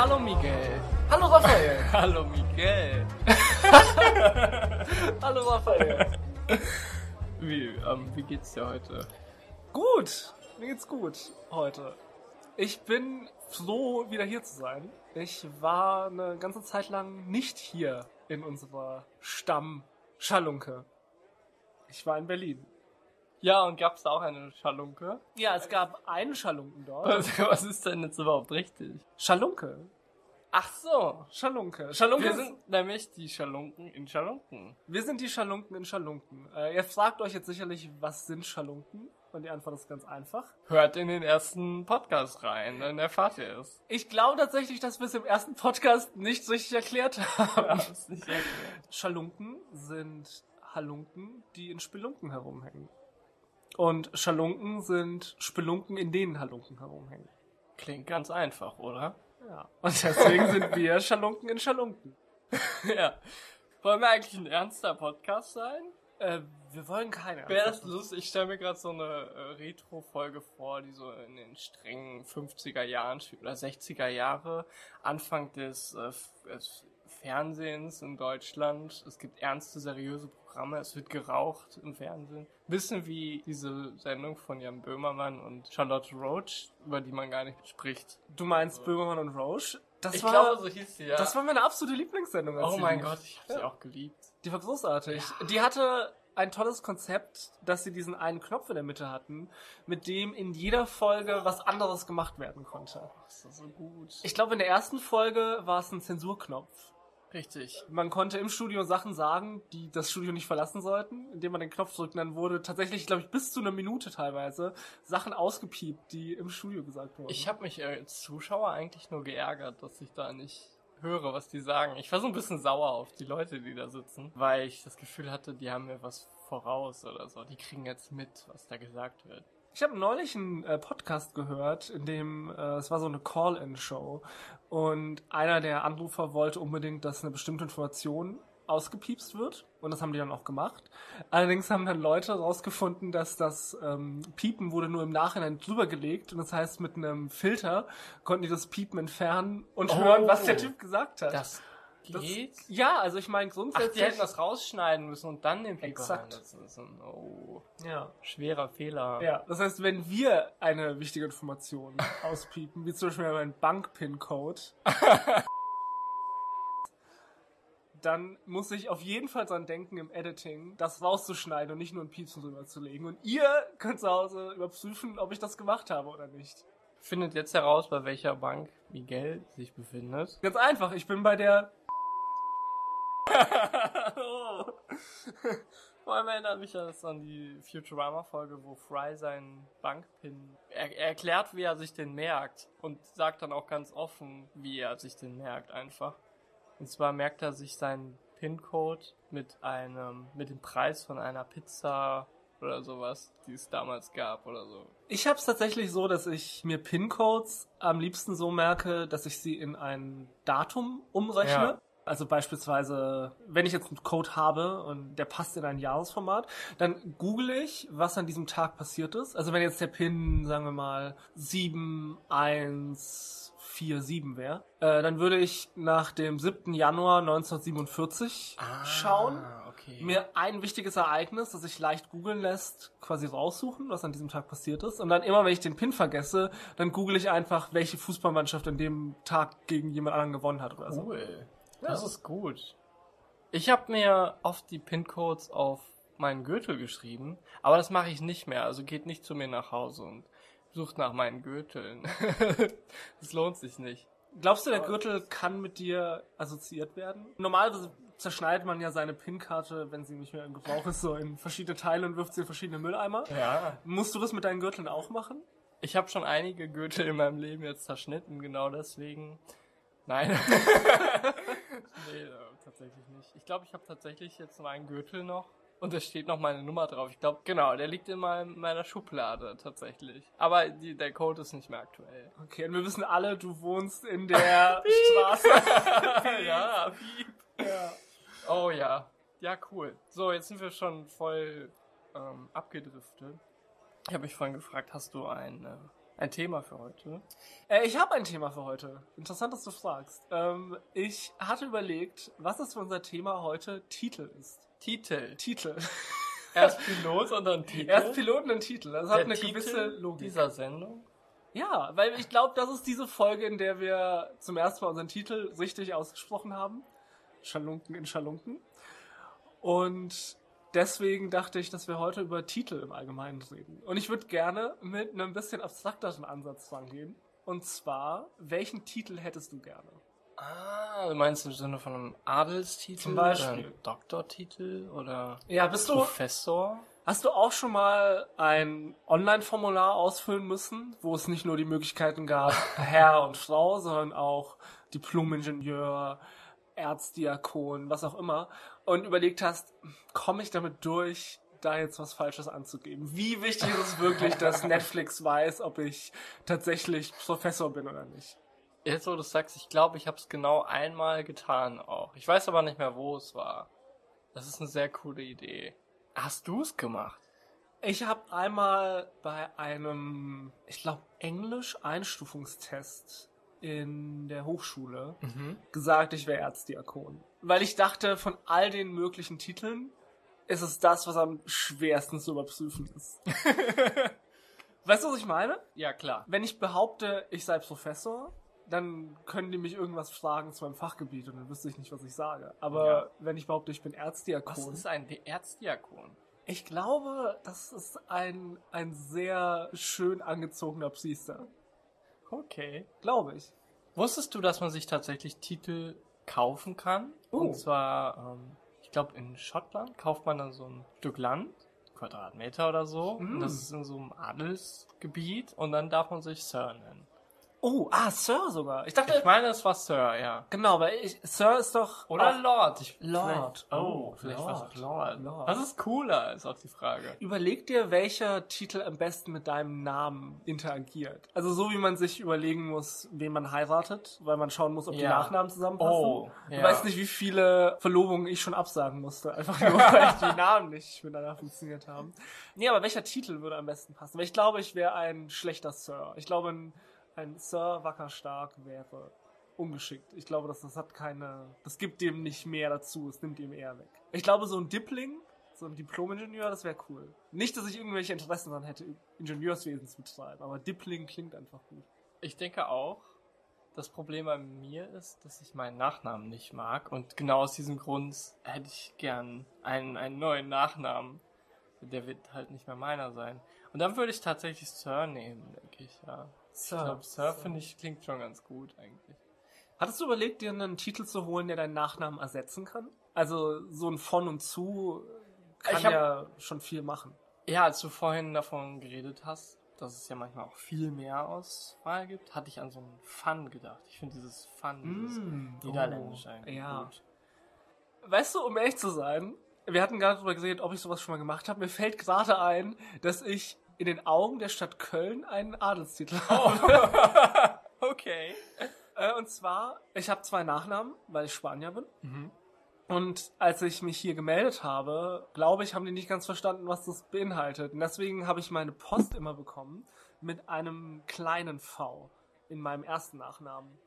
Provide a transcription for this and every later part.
Hallo Miguel. Hallo Raphael. Hallo Miguel. Hallo Raphael. Wie, ähm, wie geht's dir heute? Gut, mir geht's gut heute. Ich bin froh, wieder hier zu sein. Ich war eine ganze Zeit lang nicht hier in unserer Stamm-Schalunke. Ich war in Berlin. Ja, und gab's da auch eine Schalunke? Ja, es gab einen Schalunken dort. Was, was ist denn jetzt überhaupt richtig? Schalunke. Ach so. Schalunke. Schalunke Wir sind nämlich die Schalunken in Schalunken. wir sind die Schalunken in Schalunken. Äh, ihr fragt euch jetzt sicherlich, was sind Schalunken? Und die Antwort ist ganz einfach. Hört in den ersten Podcast rein, dann erfahrt ihr es. Ich glaube tatsächlich, dass wir es im ersten Podcast nicht richtig erklärt haben. Ja, nicht erklärt. Schalunken sind Halunken, die in Spelunken herumhängen. Und Schalunken sind Spelunken, in denen Halunken herumhängen. Klingt ganz einfach, oder? Ja. Und deswegen sind wir Schalunken in Schalunken. ja. Wollen wir eigentlich ein ernster Podcast sein? Äh, wir wollen keine. Wäre das lustig? Ich stelle mir gerade so eine äh, Retro-Folge vor, die so in den strengen 50er Jahren oder 60er Jahre, Anfang des, äh, Fernsehens in Deutschland. Es gibt ernste, seriöse Programme, es wird geraucht im Fernsehen. Bisschen wie diese Sendung von Jan Böhmermann und Charlotte Roach, über die man gar nicht spricht. Du meinst Böhmermann und Roche? Das ich war, glaube, so hieß sie, ja. das war meine absolute Lieblingssendung. als oh sie mein lief. Gott, ich habe sie Ja. auch geliebt. Die war großartig. Die hatte ein tolles Konzept, dass sie diesen einen Knopf in der Mitte hatten, mit dem in jeder Folge was anderes gemacht werden konnte. Das ist so gut. Ich glaube, in der ersten Folge war es ein Zensurknopf. Richtig. Man konnte im Studio Sachen sagen, die das Studio nicht verlassen sollten, indem man den Knopf drückt. Und dann wurde tatsächlich, glaube ich, bis zu einer Minute teilweise Sachen ausgepiept, die im Studio gesagt wurden. Ich habe mich als Zuschauer eigentlich nur geärgert, dass ich da nicht höre, was die sagen. Ich war so ein bisschen sauer auf die Leute, die da sitzen, weil ich das Gefühl hatte, die haben mir was voraus oder so. Die kriegen jetzt mit, was da gesagt wird. Ich habe neulich einen äh, Podcast gehört, in dem äh, es war so eine Call-in-Show und einer der Anrufer wollte unbedingt, dass eine bestimmte Information ausgepiepst wird und das haben die dann auch gemacht. Allerdings haben dann Leute rausgefunden, dass das ähm, Piepen wurde nur im Nachhinein drüber gelegt und das heißt mit einem Filter konnten die das Piepen entfernen und Oh. hören, was der Typ gesagt hat. Das Das- geht? ja, also ich meine Ach, grundsätzlich. die hätten das rausschneiden müssen und dann den Pieper Exakt. müssen. Oh, ja. schwerer Fehler. Ja, das heißt, wenn wir eine wichtige Information auspiepen, wie zum Beispiel einen Bank-Pin-Code, dann muss ich auf jeden Fall dran denken, im Editing das rauszuschneiden und nicht nur ein Piepsen drüber zu legen. Und ihr könnt zu Hause überprüfen, ob ich das gemacht habe oder nicht. Findet jetzt heraus, bei welcher Bank Miguel sich befindet. Ganz einfach, ich bin bei der... Vor allem erinnert mich das an die Futurama-Folge, wo Fry seinen Bankpin er, er erklärt, wie er sich den merkt und sagt dann auch ganz offen, wie er sich den merkt einfach. Und zwar merkt er sich seinen PIN-Code mit einem, mit dem Preis von einer Pizza oder sowas, die es damals gab oder so. Ich habe es tatsächlich so, dass ich mir PIN-Codes am liebsten so merke, dass ich sie in ein Datum umrechne. Ja. Also beispielsweise, wenn ich jetzt einen Code habe und der passt in ein Jahresformat, dann google ich, was an diesem Tag passiert ist. Also wenn jetzt der PIN, sagen wir mal, 7147 wäre, äh, dann würde ich nach dem 7. Januar 1947 schauen Ah, okay. mir ein wichtiges Ereignis, das sich leicht googeln lässt, quasi raussuchen, was an diesem Tag passiert ist. Und dann immer, wenn ich den PIN vergesse, dann google ich einfach, welche Fußballmannschaft an dem Tag gegen jemand anderen gewonnen hat oder so. Cool. Das ist gut. Ich habe mir oft die PIN-Codes auf meinen Gürtel geschrieben, aber das mache ich nicht mehr. Also geht nicht zu mir nach Hause und sucht nach meinen Gürteln. das lohnt sich nicht. Glaubst du, der Gürtel kann mit dir assoziiert werden? Normalerweise zerschneidet man ja seine PIN-Karte, wenn sie nicht mehr im Gebrauch ist, so in verschiedene Teile und wirft sie in verschiedene Mülleimer. Ja. Musst du das mit deinen Gürteln auch machen? Ich habe schon einige Gürtel in meinem Leben jetzt zerschnitten, genau deswegen. Nein. nee, äh, tatsächlich nicht. Ich glaube, ich habe tatsächlich jetzt meinen Gürtel noch. Und da steht noch meine Nummer drauf. Ich glaube, genau, der liegt in meinem, meiner Schublade tatsächlich. Aber die, der Code ist nicht mehr aktuell. Okay, und wir wissen alle, du wohnst in der Straße. ja, ja. Oh ja. Ja, cool. So, jetzt sind wir schon voll ähm, abgedriftet. Ich habe mich vorhin gefragt, hast du ein, äh, ein Thema für heute? Äh, ich habe ein Thema für heute. Interessant, dass du fragst. Ähm, ich hatte überlegt, was es für unser Thema heute Titel ist. Titel. Titel. Erst Pilot und dann Titel. Erst Piloten und Titel. Das hat Der eine Titel gewisse Logik. dieser Sendung. Ja, weil ich glaube, das ist diese Folge, in der wir zum ersten Mal unseren Titel richtig ausgesprochen haben. Schalunken in Schalunken. Und deswegen dachte ich, dass wir heute über Titel im Allgemeinen reden. Und ich würde gerne mit einem bisschen abstrakteren Ansatz rangehen. Und zwar, welchen Titel hättest du gerne? Ah, du meinst im Sinne von einem Adelstitel? Zum Beispiel. Oder Doktortitel oder Ja, bist du, Professor? hast du auch schon mal ein Online-Formular ausfüllen müssen, wo es nicht nur die Möglichkeiten gab, Herr und Frau, sondern auch Diplom-Ingenieur, Erzdiakon, was auch immer, und überlegt hast, komme ich damit durch, da jetzt was Falsches anzugeben? Wie wichtig ist es wirklich, dass Netflix weiß, ob ich tatsächlich Professor bin oder nicht? Jetzt, wo du sagst, ich glaube, ich habe es genau einmal getan auch. Ich weiß aber nicht mehr, wo es war. Das ist eine sehr coole Idee. Hast du es gemacht? Ich habe einmal bei einem, ich glaube, Englisch-Einstufungstest in der Hochschule gesagt, ich wäre Erzdiakon. Weil ich dachte, von all den möglichen Titeln ist es das, was am schwersten zu überprüfen ist. weißt du, was ich meine? Ja, klar. Wenn ich behaupte, ich sei Professor, dann können die mich irgendwas fragen zu meinem Fachgebiet und dann wüsste ich nicht, was ich sage. Aber Ja. wenn ich behaupte, ich bin Was Erzdiakon, ist ein Erzdiakon? ich glaube, das ist ein, ein sehr schön angezogener Priester. Okay. Glaube ich. Wusstest du, dass man sich tatsächlich Titel kaufen kann? Oh. Und zwar, ähm, ich glaube, in Schottland kauft man dann so ein Stück Land, Quadratmeter oder so. Mm. Und das ist in so einem Adelsgebiet und dann darf man sich Sir nennen. Oh, ah, Sir sogar. Ich dachte, Ich meine, es war Sir, ja. genau, weil ich, Sir ist doch... Oder Lord. Ich, Lord. Vielleicht, oh, Oh, vielleicht Lord. war es auch Lord. Lord. Das ist cooler, ist auch die Frage. Überleg dir, welcher Titel am besten mit deinem Namen interagiert. Also so wie man sich überlegen muss, wen man heiratet, weil man schauen muss, ob die Ja. Nachnamen zusammenpassen. Oh, Du ja. weißt nicht, wie viele Verlobungen ich schon absagen musste, einfach nur, weil die Namen nicht miteinander funktioniert haben. Nee, aber welcher Titel würde am besten passen? Weil ich glaube, ich wäre ein schlechter Sir. Ich glaube, ein, ein Sir wacker stark wäre ungeschickt. Ich glaube, das, das hat keine, das gibt dem nicht mehr dazu, es nimmt ihm eher weg. Ich glaube, so ein Dippling, so ein Diplom-Ingenieur, das wäre cool. Nicht, dass ich irgendwelche Interessen daran hätte, Ingenieurswesen zu betreiben, aber Dippling klingt einfach gut. Ich denke auch, das Problem bei mir ist, dass ich meinen Nachnamen nicht mag. Und genau aus diesem Grund hätte ich gern einen, einen neuen Nachnamen. Der wird halt nicht mehr meiner sein. Und dann würde ich tatsächlich Sir nehmen, denke ich, ja. Sir. Ich glaube, Sir finde ich klingt schon ganz gut eigentlich. Hattest du überlegt, dir einen Titel zu holen, der deinen Nachnamen ersetzen kann? Also so ein von und zu kann Ich hab- ja schon viel machen. Ja, als du vorhin davon geredet hast, dass es ja manchmal auch viel mehr Auswahl gibt, hatte ich an so einen Fun gedacht. Ich finde dieses Fun, dieses Mm, Niederländisch oh, eigentlich ja. gut. Weißt du, um ehrlich zu sein, wir hatten gerade darüber geredet, ob ich sowas schon mal gemacht habe. Mir fällt gerade ein, dass ich in den Augen der Stadt Köln einen Adelstitel habe. Okay. Äh, und zwar, ich habe zwei Nachnamen, weil ich Spanier bin. Mhm. Und als ich mich hier gemeldet habe, glaube ich, haben die nicht ganz verstanden, was das beinhaltet. Und deswegen habe ich meine Post immer bekommen mit einem kleinen V in meinem ersten Nachnamen.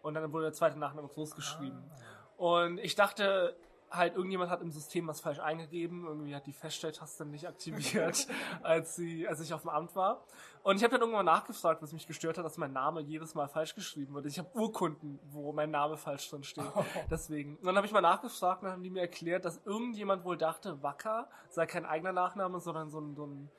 Und dann wurde der zweite Nachname groß geschrieben. Und ich dachte halt, irgendjemand hat im System was falsch eingegeben. Irgendwie hat die Feststelltaste nicht aktiviert, als, sie, als ich auf dem Amt war. Und ich habe dann irgendwann nachgefragt, was mich gestört hat, dass mein Name jedes Mal falsch geschrieben wird. Ich habe Urkunden, wo mein Name falsch drin steht. Deswegen. Und dann habe ich mal nachgefragt und dann haben die mir erklärt, dass irgendjemand wohl dachte, Wacker sei kein eigener Nachname, sondern so ein, so ein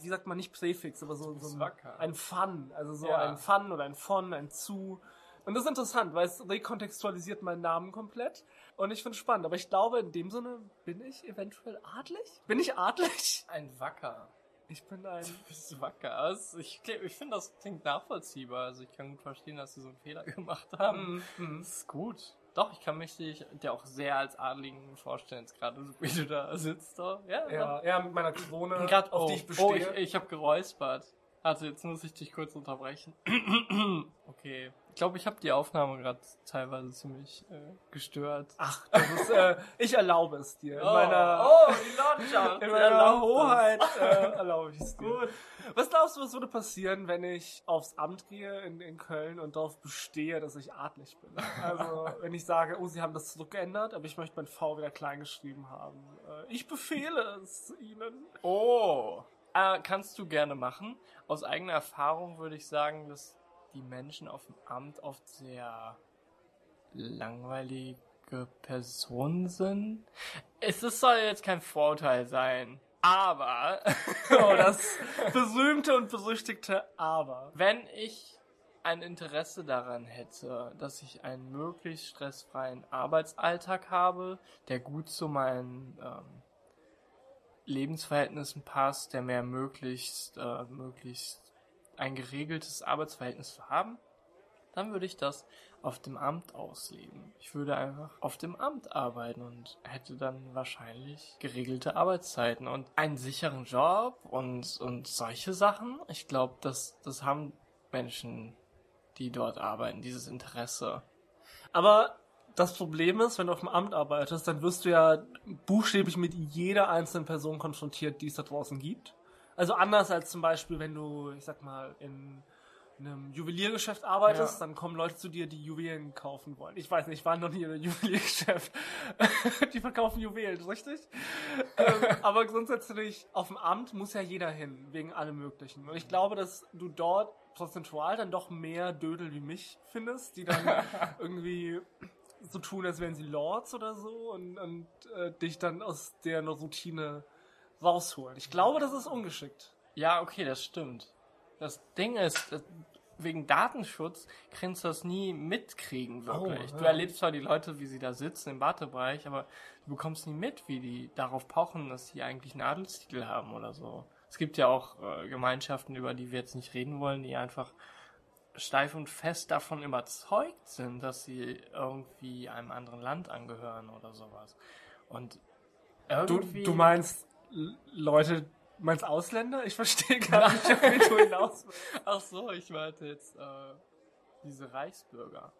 wie sagt man, nicht Präfix, aber so, so ein, Wacker. ein Fun. Also so Ja. ein Fun oder ein Von, ein Zu. Und das ist interessant, weil es rekontextualisiert meinen Namen komplett. Und ich finde es spannend. Aber ich glaube, in dem Sinne bin ich eventuell adlig. Bin ich adlig? Ein Wacker. Ich bin ein. Du bist wacker. Ich, ich finde, das klingt nachvollziehbar. Also ich kann gut verstehen, dass sie so einen Fehler gemacht haben. Mhm. Das ist gut. Doch, ich kann mich dir auch sehr als Adligen vorstellen, jetzt gerade so wie du da sitzt. So. Ja, Ja, ja, mit meiner Krone, doch. Grad, auf oh, die ich oh, bestehe. ich, ich habe geräuspert. Also jetzt muss ich dich kurz unterbrechen. okay. Glaube, ich habe die Aufnahme gerade teilweise ziemlich äh, gestört. Ach, das ist, äh, ich erlaube es dir. In Oh, meiner, oh, die Lordschaft. in meiner Hoheit äh, erlaube ich es dir. Gut. Was glaubst du, was würde passieren, wenn ich aufs Amt gehe in, in Köln und darauf bestehe, dass ich adlig bin? Also, wenn ich sage, oh, sie haben das zurückgeändert, aber ich möchte mein V wieder klein geschrieben haben. Äh, ich befehle es ihnen. Oh. Äh, kannst du gerne machen. Aus eigener Erfahrung würde ich sagen, dass die Menschen auf dem Amt oft sehr langweilige Personen sind. Es ist- soll jetzt kein Vorurteil sein. Aber Oh, das berühmte und berüchtigte Aber. wenn ich ein Interesse daran hätte, dass ich einen möglichst stressfreien Arbeitsalltag habe, der gut zu meinen ähm, Lebensverhältnissen passt, der mir möglichst, äh, möglichst ein geregeltes Arbeitsverhältnis zu haben, dann würde ich das auf dem Amt ausleben. Ich würde einfach auf dem Amt arbeiten und hätte dann wahrscheinlich geregelte Arbeitszeiten und einen sicheren Job und, und solche Sachen. Ich glaube, das, das haben Menschen, die dort arbeiten, dieses Interesse. Aber das Problem ist, wenn du auf dem Amt arbeitest, dann wirst du ja buchstäblich mit jeder einzelnen Person konfrontiert, die es da draußen gibt. Also anders als zum Beispiel, wenn du, ich sag mal, in einem Juweliergeschäft arbeitest, Ja. dann kommen Leute zu dir, die Juwelen kaufen wollen. Ich weiß nicht, ich war noch nie in einem Juweliergeschäft. die verkaufen Juwelen, richtig? ähm, aber grundsätzlich, auf dem Amt muss ja jeder hin, wegen allem Möglichen. Und ich glaube, dass du dort prozentual dann doch mehr Dödel wie mich findest, die dann irgendwie so tun, als wären sie Lords oder so und, und äh, dich dann aus der Routine rausholen. Ich glaube, das ist ungeschickt. Ja, okay, das stimmt. Das Ding ist, äh, wegen Datenschutz kannst du das nie mitkriegen, wirklich. Oh, Du erlebst zwar die Leute, wie sie da sitzen im Wartebereich, aber du bekommst nie mit, wie die darauf pochen, dass sie eigentlich einen Adelstitel haben oder so. Es gibt ja auch äh, Gemeinschaften, über die wir jetzt nicht reden wollen, die einfach steif und fest davon überzeugt sind, dass sie irgendwie einem anderen Land angehören oder sowas. Und Du, irgendwie... du meinst L- Leute, meinst Ausländer? Ich verstehe gar nicht, wen du hinaus willst. Ach so, ich meinte jetzt äh, diese Reichsbürger.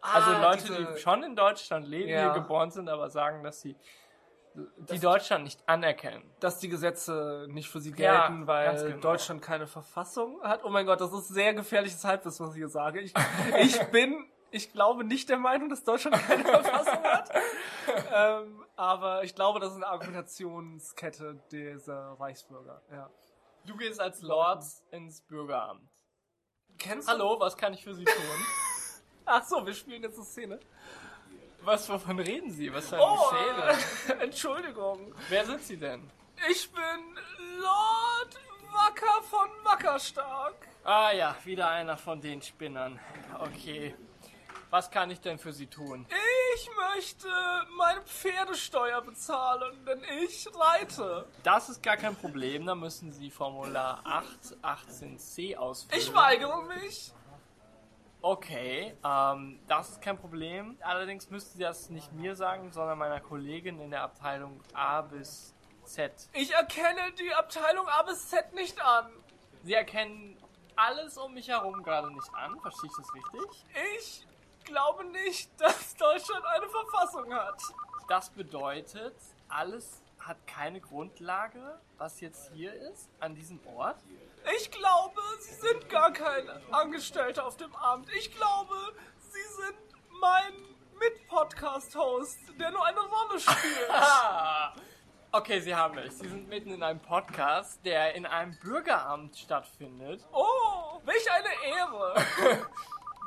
Ah, Also Leute, diese- die schon in Deutschland leben, Ja. hier geboren sind, aber sagen, dass sie die Deutschland nicht anerkennen. dass die Gesetze nicht für sie Ja, gelten, weil ganz genau. Deutschland keine Verfassung hat. Oh mein Gott, das ist sehr gefährliches Halbwissen, was ich hier sage. Ich, ich bin, ich glaube nicht der Meinung, dass Deutschland keine Verfassung hat. ähm, aber ich glaube, das ist eine Argumentationskette dieser Reichsbürger. Ja. Du gehst als Lord ins Bürgeramt. Kennst Hallo, was kann ich für Sie tun? Ach so, wir spielen jetzt eine Szene. Was, wovon reden Sie? Was für eine Oh, Szene? Entschuldigung. Wer sind Sie denn? Ich bin Lord Wacker von Wackerstark. Ah ja, wieder einer von den Spinnern. Okay. Was kann ich denn für Sie tun? Ich möchte meine Pferdesteuer bezahlen, denn ich reite. Das ist gar kein Problem, da müssen Sie Formular 818c ausfüllen. Ich weigere mich. Okay, ähm, das ist kein Problem. Allerdings müssten Sie das nicht mir sagen, sondern meiner Kollegin in der Abteilung A bis Z. Ich erkenne die Abteilung A bis Z nicht an. Sie erkennen alles um mich herum gerade nicht an. Verstehe ich das richtig? Ich glaube nicht, dass Deutschland eine Verfassung hat. Das bedeutet, alles hat keine Grundlage, was jetzt hier ist, an diesem Ort. Ich glaube, Sie sind gar kein Angestellter auf dem Amt. Ich glaube, Sie sind mein Mit-Podcast-Host, der nur eine Rolle spielt. Okay, Sie haben recht. Sie sind mitten in einem Podcast, der in einem Bürgeramt stattfindet. oh, welch eine Ehre.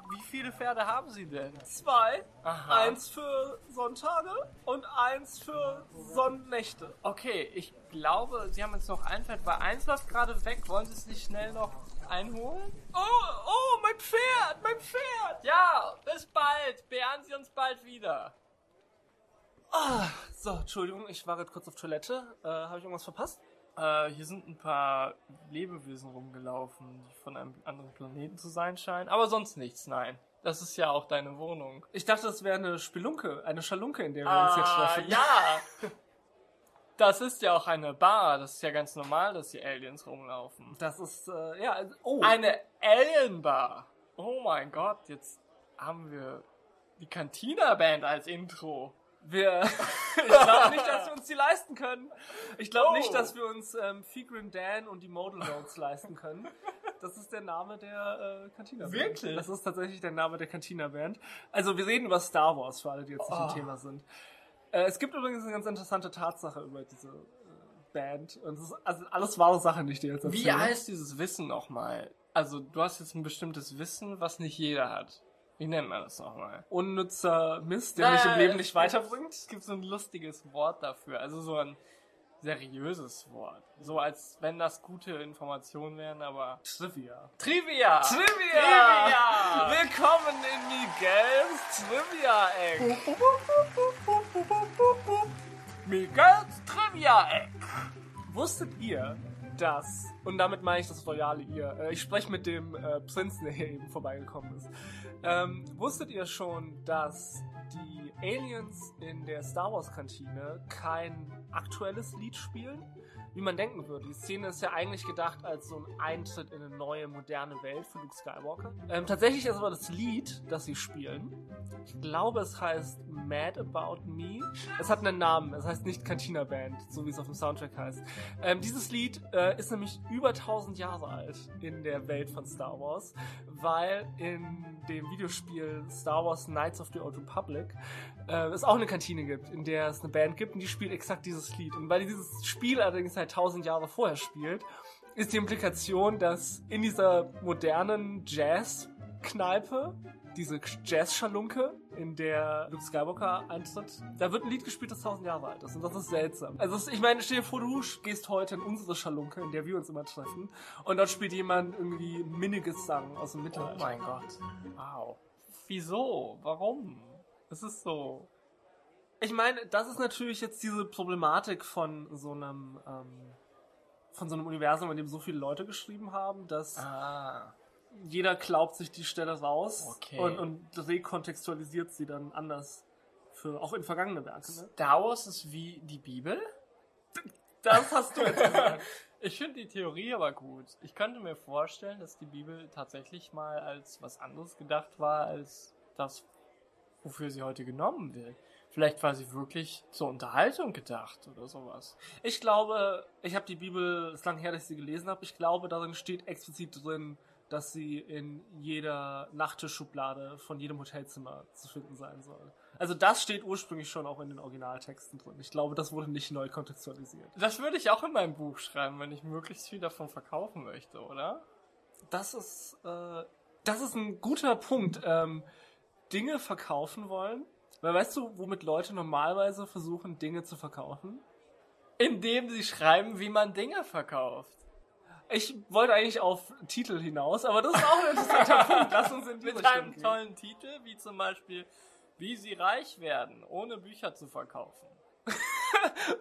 Wie viele Pferde haben Sie denn? Zwei. Aha. Eins für Sonntage und eins für Sonnennächte. Okay, ich glaube, Sie haben jetzt noch ein Pferd, weil eins läuft gerade weg. Wollen Sie es nicht schnell noch einholen? Oh, oh, mein Pferd, mein Pferd. Ja, bis bald. Beehren Sie uns bald wieder. Ah, so, Entschuldigung, ich war gerade kurz auf Toilette. Äh, Habe ich irgendwas verpasst? Äh, hier sind ein paar Lebewesen rumgelaufen, die von einem anderen Planeten zu sein scheinen. Aber sonst nichts, nein. Das ist ja auch deine Wohnung. Ich dachte, das wäre eine Spelunke, eine Schalunke, in der wir uns jetzt Ah, treffen. ja. Das ist ja auch eine Bar. Das ist ja ganz normal, dass hier Aliens rumlaufen. Das ist, äh, ja, also- oh. Eine Alien-Bar. Oh mein Gott, jetzt haben wir die Cantina Band als Intro. Wir, ich glaube nicht, dass wir uns die leisten können. Ich glaube Oh. nicht, dass wir uns ähm, Figrin Dan und die Modal Notes leisten können. Das ist der Name der äh, Cantina Band. Wirklich? Das ist tatsächlich der Name der Cantina Band. Also wir reden über Star Wars für alle, die jetzt nicht Oh. im Thema sind. Äh, es gibt übrigens eine ganz interessante Tatsache über diese äh, Band. Und es ist also alles wahre Sachen, die ich dir jetzt erzähle. Wie heißt dieses Wissen nochmal? Also, du hast jetzt ein bestimmtes Wissen, was nicht jeder hat. Wie nennt man das nochmal? Unnützer Mist, der mich im Leben nicht weiterbringt. Es gibt so ein lustiges Wort dafür, also so ein seriöses Wort. So als wenn das gute Informationen wären, aber. Trivia. Trivia! Trivia! Trivia! Willkommen in Miguels Trivia-Eck. Miguels Trivia-Eck! Wusstet ihr, dass, und damit meine ich das royale ihr, äh, ich spreche mit dem äh, Prinzen, der hier eben vorbeigekommen ist, ähm, wusstet ihr schon, dass die Aliens in der Star Wars Kantine kein aktuelles Lied spielen? Wie man denken würde. Die Szene ist ja eigentlich gedacht als so ein Eintritt in eine neue, moderne Welt für Luke Skywalker. Ähm, tatsächlich ist aber das Lied, das sie spielen, ich glaube, es heißt Mad About Me. Es hat einen Namen, es heißt nicht Cantina Band, so wie es auf dem Soundtrack heißt. Ähm, dieses Lied äh, ist nämlich über 1000 Jahre alt in der Welt von Star Wars, weil in dem Videospiel Star Wars Knights of the Old Republic äh, es auch eine Kantine gibt, in der es eine Band gibt und die spielt exakt dieses Lied. Und weil dieses Spiel allerdings halt 1000 Jahre vorher spielt, ist die Implikation, dass in dieser modernen Jazz-Kneipe, diese Jazz-Schalunke, in der Luke Skywalker eintritt, da wird ein Lied gespielt, das 1000 Jahre alt ist. Und das ist seltsam. Also es- ich meine, stell dir vor, du gehst heute in unsere Schalunke, in der wir uns immer treffen, und dort spielt jemand irgendwie minniges Sang aus dem Oh Mittelalter. mein Gott. Wow. Wieso? Warum? Es ist so. Ich meine, das ist natürlich jetzt diese Problematik von so einem, ähm, von so einem Universum, in dem so viele Leute geschrieben haben, dass Ah. jeder glaubt sich die Stelle raus Okay. und, und rekontextualisiert sie dann anders für auch in vergangene Werke. Ne? Star Wars ist wie die Bibel? Das hast du jetzt gesagt. Ich finde die Theorie aber gut. Ich könnte mir vorstellen, dass die Bibel tatsächlich mal als was anderes gedacht war, als das, wofür sie heute genommen wird. Vielleicht war sie wirklich zur Unterhaltung gedacht oder sowas. Ich glaube, ich habe die Bibel, es ist lange her, dass ich sie gelesen habe, ich glaube, darin steht explizit drin, dass sie in jeder Nachttischschublade von jedem Hotelzimmer zu finden sein soll. Also das steht ursprünglich schon auch in den Originaltexten drin. Ich glaube, das wurde nicht neu kontextualisiert. Das würde ich auch in meinem Buch schreiben, wenn ich möglichst viel davon verkaufen möchte, oder? Das ist, äh, das ist ein guter Punkt. Ähm, Dinge verkaufen wollen. Weil weißt du, womit Leute normalerweise versuchen, Dinge zu verkaufen? Indem sie schreiben, wie man Dinge verkauft. Ich wollte eigentlich auf Titel hinaus, aber das ist auch ein interessanter Punkt. Lass uns in Mit einem gehen. tollen Titel, wie zum Beispiel, wie sie reich werden, ohne Bücher zu verkaufen.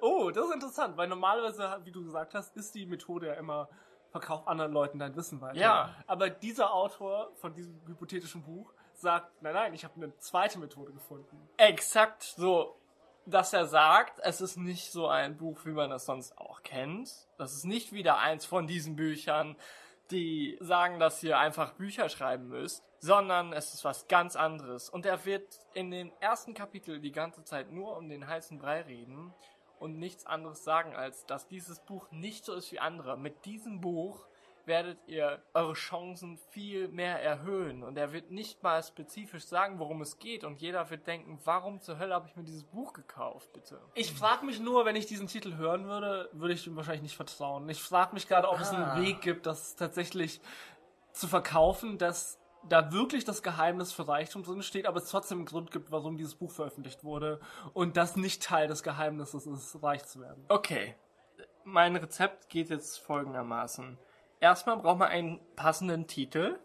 Oh, das ist interessant, weil normalerweise, wie du gesagt hast, ist die Methode ja immer, verkauf anderen Leuten dein Wissen weiter. Ja. Aber dieser Autor von diesem hypothetischen Buch sagt, nein, nein, ich habe eine zweite Methode gefunden. Exakt so, dass er sagt, es ist nicht so ein Buch, wie man es sonst auch kennt. Das ist nicht wieder eins von diesen Büchern, die sagen, dass ihr einfach Bücher schreiben müsst, sondern es ist was ganz anderes. Und er wird in den ersten Kapitel die ganze Zeit nur um den heißen Brei reden und nichts anderes sagen, als dass dieses Buch nicht so ist wie andere. Mit diesem Buch werdet ihr eure Chancen viel mehr erhöhen. Und er wird nicht mal spezifisch sagen, worum es geht. Und jeder wird denken, warum zur Hölle habe ich mir dieses Buch gekauft, bitte? Ich frage mich nur, wenn ich diesen Titel hören würde, würde ich ihm wahrscheinlich nicht vertrauen. Ich frage mich gerade, ob es Ah. einen Weg gibt, das tatsächlich zu verkaufen, dass da wirklich das Geheimnis für Reichtum drin steht, aber es trotzdem einen Grund gibt, warum dieses Buch veröffentlicht wurde und das nicht Teil des Geheimnisses ist, reich zu werden. Okay. Mein Rezept geht jetzt folgendermaßen. Erstmal braucht man einen passenden Titel.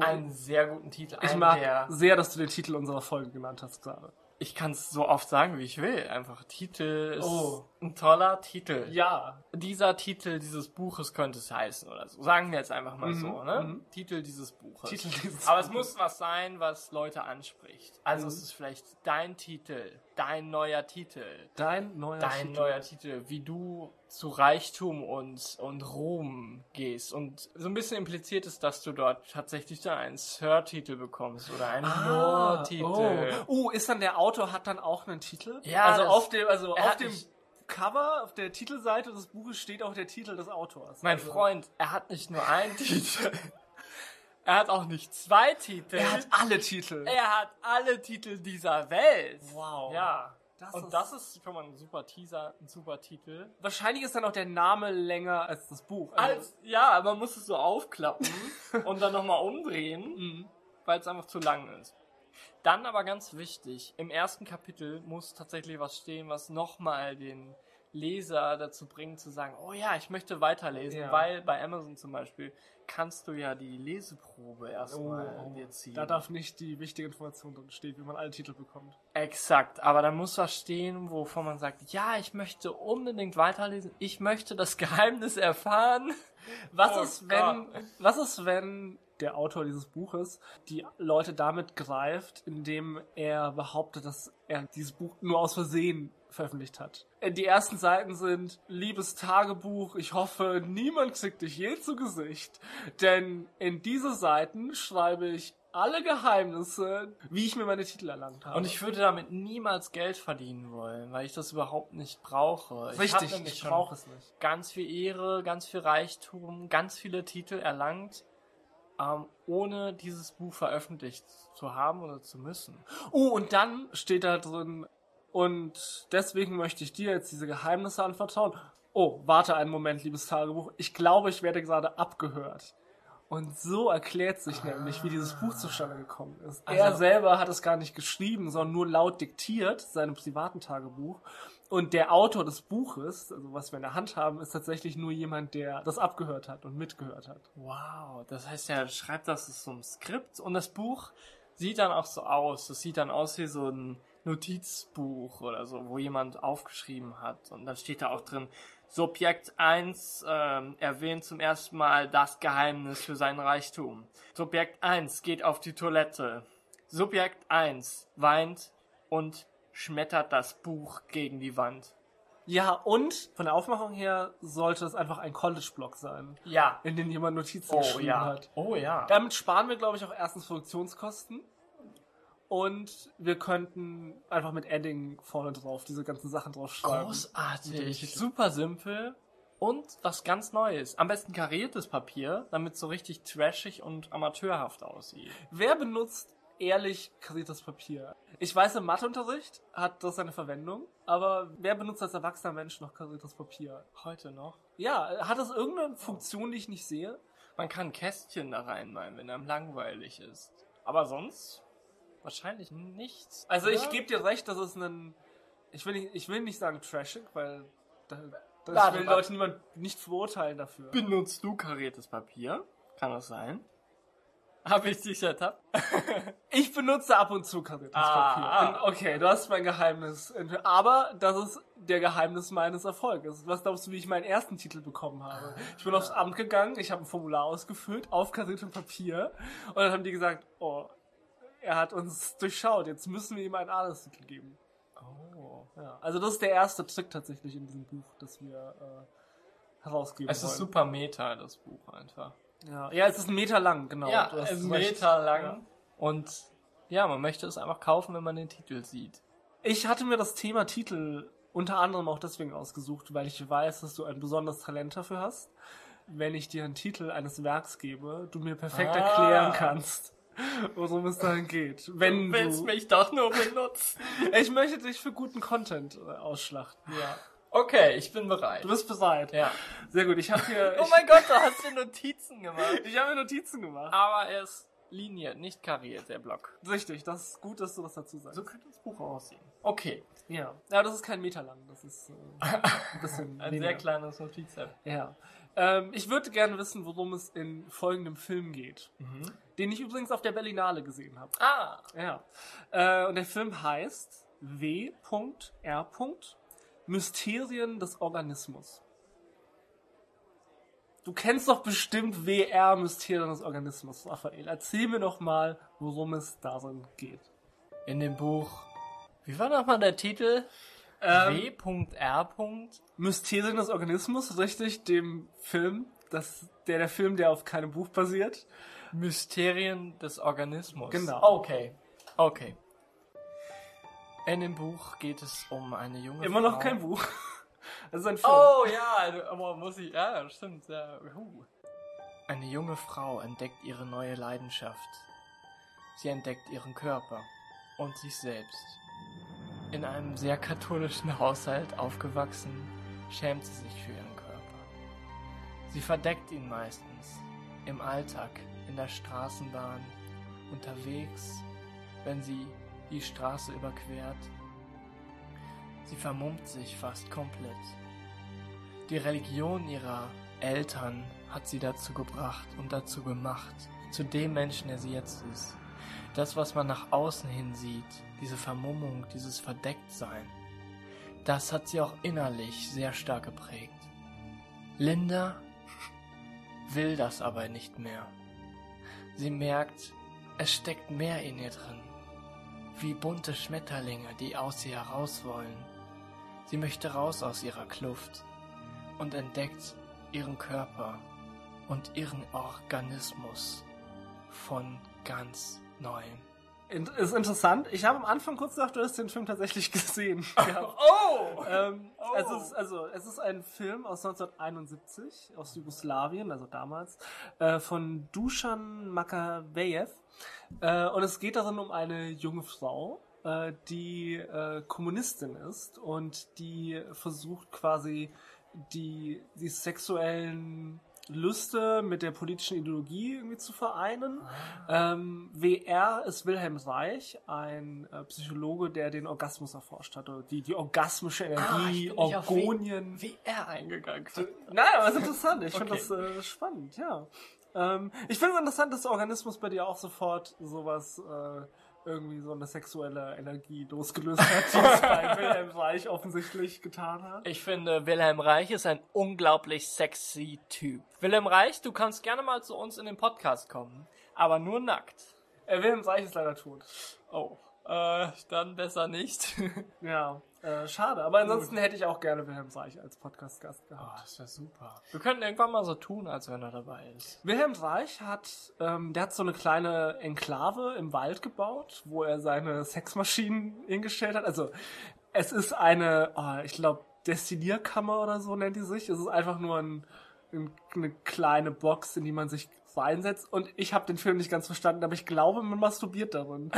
Einen sehr guten Titel. ich einen, mag der- sehr, dass du den Titel unserer Folge genannt hast gerade. ich kann es so oft sagen, wie ich will. Einfach Titel ist Oh. Ein toller Titel. Ja. Dieser Titel dieses Buches könnte es heißen oder so. Sagen wir jetzt einfach mal Mhm, so, ne? mhm. Titel dieses Buches. Titel dieses Aber es Buches. muss was sein, was Leute anspricht. Also Mhm. es ist vielleicht dein Titel, dein neuer Titel, Dein neuer dein Titel. neuer Titel, wie du zu Reichtum und, und Ruhm gehst. Und so ein bisschen impliziert ist, dass du dort tatsächlich dann einen Sir-Titel bekommst oder einen Ah, Lord-Titel. oh. oh, ist dann der Autor hat dann auch einen Titel? Ja, also auf dem, also auf dem Cover, auf der Titelseite des Buches steht auch der Titel des Autors. Mein also, Freund, er hat nicht nur einen Titel. Er hat auch nicht zwei Titel. Er hat alle Titel. Er hat alle Titel dieser Welt. Wow. Ja. Das und ist- das ist schon mal ein super Teaser, ein super Titel. Wahrscheinlich ist dann auch der Name länger als das Buch. Also, Als, ja, man muss es so aufklappen und dann nochmal umdrehen, Mhm. weil es einfach zu lang ist. Dann aber ganz wichtig, im ersten Kapitel muss tatsächlich was stehen, was nochmal den Leser dazu bringt zu sagen, oh ja, ich möchte weiterlesen, Ja. weil bei Amazon zum Beispiel kannst du ja die Leseprobe erstmal Oh, dir ziehen. da darf nicht die wichtige Information drin stehen, wie man alle Titel bekommt. Exakt, aber da muss was stehen, wovon man sagt, ja, ich möchte unbedingt weiterlesen, ich möchte das Geheimnis erfahren. Was Oh ist, wenn, was ist, wenn der Autor dieses Buches die Leute damit greift, indem er behauptet, dass er dieses Buch nur aus Versehen veröffentlicht hat? Äh, Die ersten Seiten sind, liebes Tagebuch, ich hoffe, niemand kriegt dich je zu Gesicht, denn in diese Seiten schreibe ich alle Geheimnisse, wie ich mir meine Titel erlangt habe. Und ich würde damit niemals Geld verdienen wollen, weil ich das überhaupt nicht brauche. Ich Richtig, ich schon brauche es nicht. ganz viel Ehre, ganz viel Reichtum, ganz viele Titel erlangt, ähm, ohne dieses Buch veröffentlicht zu haben oder zu müssen. Oh, und dann steht da drin, und deswegen möchte ich dir jetzt diese Geheimnisse anvertrauen. Oh, warte einen Moment, liebes Tagebuch. Ich glaube, ich werde gerade abgehört. Und so erklärt sich nämlich, wie dieses Buch zustande gekommen ist. er Also- selber hat es gar nicht geschrieben, sondern nur laut diktiert, seinem privaten Tagebuch. Und der Autor des Buches, also was wir in der Hand haben, ist tatsächlich nur jemand, der das abgehört hat und mitgehört hat. Wow, das heißt, er schreibt das so ein Skript und das Buch sieht dann auch so aus. Das sieht dann aus wie so ein Notizbuch oder so, wo jemand aufgeschrieben hat. Und dann steht da auch drin, Subjekt 1 ähm, erwähnt zum ersten Mal das Geheimnis für seinen Reichtum. Subjekt 1 geht auf die Toilette. Subjekt 1 weint und schmettert das Buch gegen die Wand. Ja, und von der Aufmachung her sollte es einfach ein College-Blog sein, Ja. in dem jemand Notizen Oh geschrieben ja. hat. Oh ja. Damit sparen wir, glaube ich, auch erstens Produktionskosten. Und wir könnten einfach mit Edding vorne drauf diese ganzen Sachen drauf schreiben. Großartig. Super simpel. Und was ganz Neues. Am besten kariertes Papier, damit es so richtig trashig und amateurhaft aussieht. Wer benutzt ehrlich kariertes Papier? Ich weiß, im Matheunterricht hat das seine Verwendung, aber wer benutzt als erwachsener Mensch noch kariertes Papier? Heute noch. Ja, hat das irgendeine Funktion, die ich nicht sehe? Man kann Kästchen da reinmalen, wenn einem langweilig ist. Aber sonst wahrscheinlich nichts. Also ich oder? gebe dir recht, dass es einen. Ich will nicht, ich will nicht sagen trashig, weil da, das will. Leute niemand nicht verurteilen dafür. Benutzt du kariertes Papier? Kann das sein? Habe ich dich ertappt? Ich benutze ab und zu kariertes Ah, Papier. ah. Und Okay, du hast mein Geheimnis. Aber das ist der Geheimnis meines Erfolges. Was glaubst du, wie ich meinen ersten Titel bekommen habe? Ich bin aufs Amt gegangen, ich habe ein Formular ausgefüllt auf kariertem Papier und dann haben die gesagt, oh, er hat uns durchschaut, jetzt müssen wir ihm einen Adelstitel geben. Oh. Ja, also das ist der erste Trick tatsächlich in diesem Buch, das wir äh, herausgeben Es ist wollen. super meta, das Buch einfach. Ja. ja, es ist ein Meter lang, genau. ja, recht. Meter lang. Ja. Und ja, man möchte es einfach kaufen, wenn man den Titel sieht. Ich hatte mir das Thema Titel unter anderem auch deswegen ausgesucht, weil ich weiß, dass du ein besonderes Talent dafür hast. Wenn ich dir einen Titel eines Werks gebe, du mir perfekt Ah. erklären kannst, worum es dann geht. Wenn du willst du, mich doch nur benutzen. ich möchte dich für guten Content äh, ausschlachten. Ja. Okay, ich bin bereit. Du bist bereit. ja. Sehr gut. Ich habe hier, Oh mein Gott, du hast dir Notizen gemacht. ich habe mir Notizen gemacht. Aber er ist liniert, nicht kariert, der Block. Richtig. Das ist gut, dass du das dazu sagst. So könnte das Buch aussehen. Okay. Ja. Ja, das ist kein Meter lang. Das ist äh, ein bisschen Ein weniger. sehr kleines Notiz-App. Ja. Ähm, ich würde gerne wissen, worum es in folgendem Film geht. Den ich übrigens auf der Berlinale gesehen habe. Ah. Ja. Äh, und der Film heißt W.R. Mysterien des Organismus. Du kennst doch bestimmt WR Mysterien des Organismus, Raphael. Erzähl mir doch mal, worum es darin geht. In dem Buch, wie war nochmal der Titel? Ähm, W.R. Mysterien des Organismus, richtig, dem Film, das, der, der Film, der auf keinem Buch basiert. Mysterien des Organismus. Genau. Okay. Okay. In dem Buch geht es um eine junge Immer Frau. noch kein Buch. Das ist ein Film. Oh ja, aber muss ich. Ja, stimmt. Ja. Huh. Eine junge Frau entdeckt ihre neue Leidenschaft. Sie entdeckt ihren Körper und sich selbst. In einem sehr katholischen Haushalt aufgewachsen, schämt sie sich für ihren Körper. Sie verdeckt ihn meistens im Alltag, in der Straßenbahn, unterwegs, wenn sie die Straße überquert. Sie vermummt sich fast komplett. Die Religion ihrer Eltern hat sie dazu gebracht und dazu gemacht, zu dem Menschen, der sie jetzt ist. Das, was man nach außen hin sieht, diese Vermummung, dieses Verdecktsein, das hat sie auch innerlich sehr stark geprägt. Linda will das aber nicht mehr. Sie merkt, es steckt mehr in ihr drin. Wie bunte Schmetterlinge, die aus ihr heraus wollen. Sie möchte raus aus ihrer Kluft und entdeckt ihren Körper und ihren Organismus von ganz neuem. Ist interessant. Ich habe am Anfang kurz gedacht, du hast den Film tatsächlich gesehen. gehabt. Oh! ähm, Oh. es ist, also, es ist ein Film aus 1971, aus Jugoslawien, also damals, äh, von Dusan Makavejev. Äh, und es geht darin um eine junge Frau, äh, die äh, Kommunistin ist und die versucht quasi die, die sexuellen Lüste mit der politischen Ideologie irgendwie zu vereinen. Ähm, WR ist Wilhelm Reich, ein äh, Psychologe, der den Orgasmus erforscht hat. Oder die, die orgasmische Ah, Energie, auf Orgonien. VR eingegangen. Nein, aber es ist interessant. Ich finde Okay. das äh, spannend, ja. Ähm, ich finde es interessant, dass der Organismus bei dir auch sofort sowas, äh, irgendwie so eine sexuelle Energie losgelöst hat, die es bei Wilhelm Reich offensichtlich getan hat. Ich finde, Wilhelm Reich ist ein unglaublich sexy Typ. Wilhelm Reich, du kannst gerne mal zu uns in den Podcast kommen, aber nur nackt. Äh, Wilhelm Reich ist leider tot. Oh, äh, dann besser nicht. Ja, äh, schade. Aber ansonsten hätte ich auch gerne Wilhelm Reich als Podcast-Gast Oh, gehabt. das wäre super. Wir könnten irgendwann mal so tun, als wenn er dabei ist. Wilhelm Reich hat, ähm, der hat so eine kleine Enklave im Wald gebaut, wo er seine Sexmaschinen hingestellt hat. Also es ist eine, oh, ich glaube, Destillierkammer oder so nennt die sich. Es ist einfach nur ein, ein, eine kleine Box, in die man sich reinsetzt. Und ich habe den Film nicht ganz verstanden, aber ich glaube, man masturbiert darin.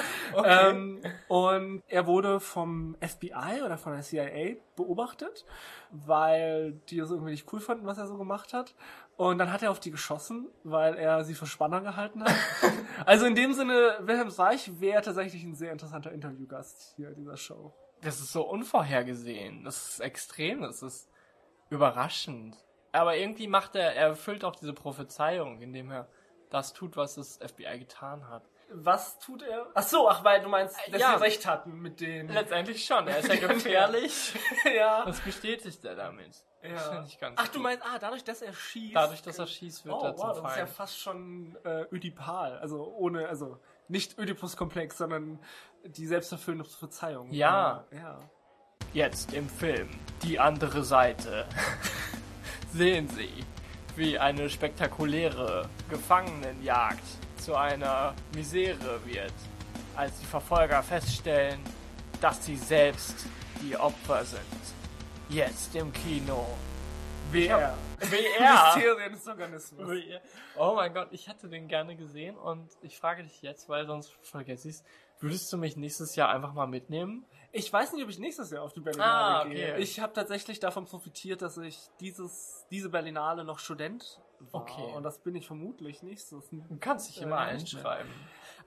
Ähm, und er wurde vom FBI oder von der CIA beobachtet, weil die das irgendwie nicht cool fanden, was er so gemacht hat. Und dann hat er auf die geschossen, weil er sie für Spanner gehalten hat. also in dem Sinne, Wilhelm Reich wäre tatsächlich ein sehr interessanter Interviewgast hier in dieser Show. Das ist so unvorhergesehen. Das ist extrem. Das ist überraschend. Aber irgendwie macht er, er erfüllt auch diese Prophezeiung, indem er das tut, was das FBI getan hat. Was tut er? Ach so, ach, weil du meinst, dass Ja. wir recht hatten mit den... Letztendlich schon. Er ist ja gefährlich. ja. Das bestätigt er damit. Ja. Ach, du gut. meinst, ah, dadurch, dass er schießt... Dadurch, dass er schießt, wird Oh, er zum wow, das ist ja Feind. fast schon äh, Ödipal. Also ohne, also nicht Ödipus-Komplex, sondern die selbsterfüllende Verzeihung. Ja. Ja. Jetzt im Film Die andere Seite sehen Sie, wie eine spektakuläre Gefangenenjagd zu einer Misere wird, als die Verfolger feststellen, dass sie selbst die Opfer sind. Jetzt im Kino. WR. WR. Mysterien des Organismus. Oh mein Gott, ich hätte den gerne gesehen und ich frage dich jetzt, weil sonst vergesse ich Würdest du mich nächstes Jahr einfach mal mitnehmen? Ich weiß nicht, ob ich nächstes Jahr auf die Berlinale Ah, okay. gehe. Ich habe tatsächlich davon profitiert, dass ich dieses, diese Berlinale noch Student war. Okay. Und das bin ich vermutlich nächstes. Du kannst dich Äh, immer mehr. einschreiben.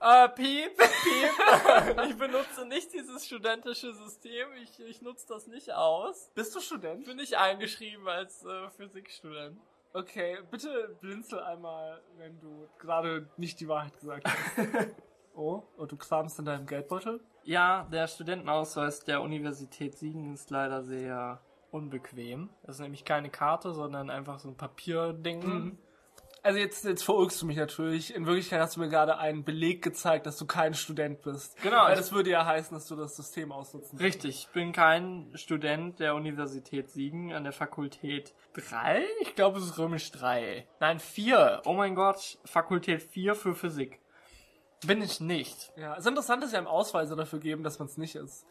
Äh, piep, piep. ich benutze nicht dieses studentische System. Ich, ich nutze das nicht aus. Bist du Student? Ich bin nicht eingeschrieben als äh, Physikstudent. Okay, bitte blinzel einmal, wenn du gerade nicht die Wahrheit gesagt hast. oh, und du kramst in deinem Geldbeutel? Ja, der Studentenausweis der Universität Siegen ist leider sehr unbequem. Das ist nämlich keine Karte, sondern einfach so ein Papierding. Mhm. Also jetzt, jetzt verurkst du mich natürlich. In Wirklichkeit hast du mir gerade einen Beleg gezeigt, dass du kein Student bist. Genau, Weil das würde ja heißen, dass du das System ausnutzen. Richtig, ich bin kein Student der Universität Siegen an der Fakultät 3. Ich glaube, es ist römisch 3. Nein, 4. Oh mein Gott, Fakultät 4 für Physik. Bin ich nicht. Ja, es ist interessant, dass sie einem Ausweise dafür geben, dass man es nicht ist.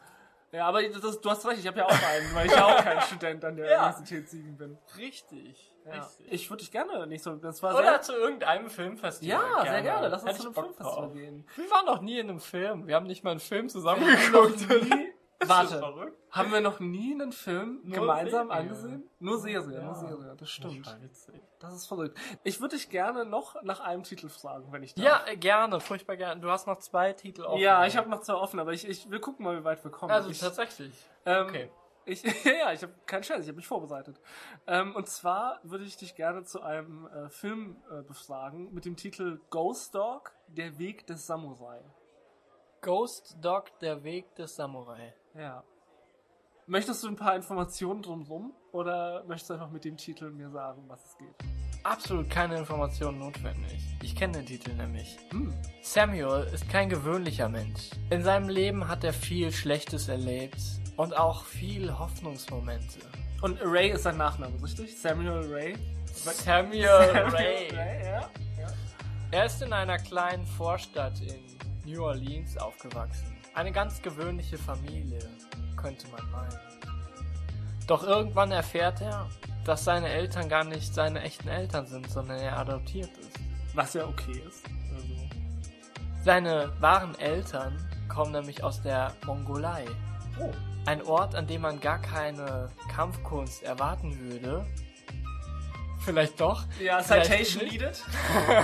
Ja, aber das, du hast recht, ich habe ja auch einen, weil ich ja auch kein Student an der Ja. Universität Siegen bin. Richtig. Ja. richtig. Ich würde dich gerne nicht so. Das war Oder sehr, zu irgendeinem Filmfestival. ja, sehr gerne. Lass uns Hätte zu einem Filmfestival gehen. Wir waren noch nie in einem Film. Wir haben nicht mal einen Film zusammen Wir haben noch nie- Warte, haben wir noch nie einen Film Nur gemeinsam Serie. angesehen? Nur Serie, Ja. nur Serie, das stimmt. Das ist verrückt. Ich würde dich gerne noch nach einem Titel fragen, wenn ich darf. Ja, äh, gerne, furchtbar gerne. Du hast noch zwei Titel offen. Ja, ich habe noch zwei offen, aber ich, ich will gucken mal, wie weit wir kommen. Also ich, tatsächlich. ähm, okay. Ich, ja, ich habe keinen Scheiß, ich habe mich vorbereitet. Ähm, und zwar würde ich dich gerne zu einem äh, Film äh, befragen mit dem Titel Ghost Dog, der Weg des Samurai. Ghost Dog, der Weg des Samurai. Ja. Möchtest du ein paar Informationen drumherum oder möchtest du einfach mit dem Titel mir sagen, was es geht? Absolut keine Informationen notwendig. Ich kenne den Titel nämlich. Hm. Samuel ist kein gewöhnlicher Mensch. In seinem Leben hat er viel Schlechtes erlebt und auch viel Hoffnungsmomente. Und Ray ist sein Nachname, richtig? Samuel Ray? Samuel Ray. Ray, ja. ja. Er ist in einer kleinen Vorstadt in New Orleans aufgewachsen. Eine ganz gewöhnliche Familie, könnte man meinen. Doch irgendwann erfährt er, dass seine Eltern gar nicht seine echten Eltern sind, sondern er adoptiert ist. Was ja okay ist. Also. Seine wahren Eltern kommen nämlich aus der Mongolei. Oh. Ein Ort, an dem man gar keine Kampfkunst erwarten würde. Vielleicht doch. Ja, Vielleicht Citation needed.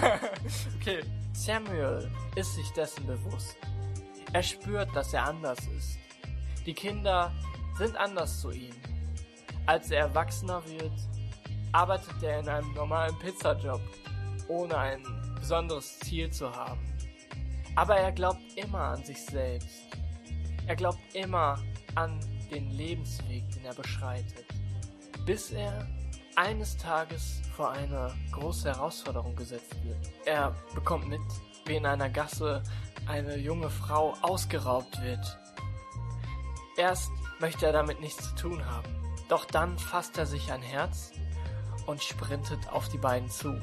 Okay. Samuel ist sich dessen bewusst. Er spürt, dass er anders ist. Die Kinder sind anders zu ihm. Als er erwachsener wird, arbeitet er in einem normalen Pizzajob, ohne ein besonderes Ziel zu haben. Aber er glaubt immer an sich selbst. Er glaubt immer an den Lebensweg, den er beschreitet. Bis er eines Tages vor eine große Herausforderung gesetzt wird. Er bekommt mit, wie in einer Gasse eine junge Frau ausgeraubt wird. Erst möchte er damit nichts zu tun haben. Doch dann fasst er sich ein Herz und sprintet auf die beiden zu.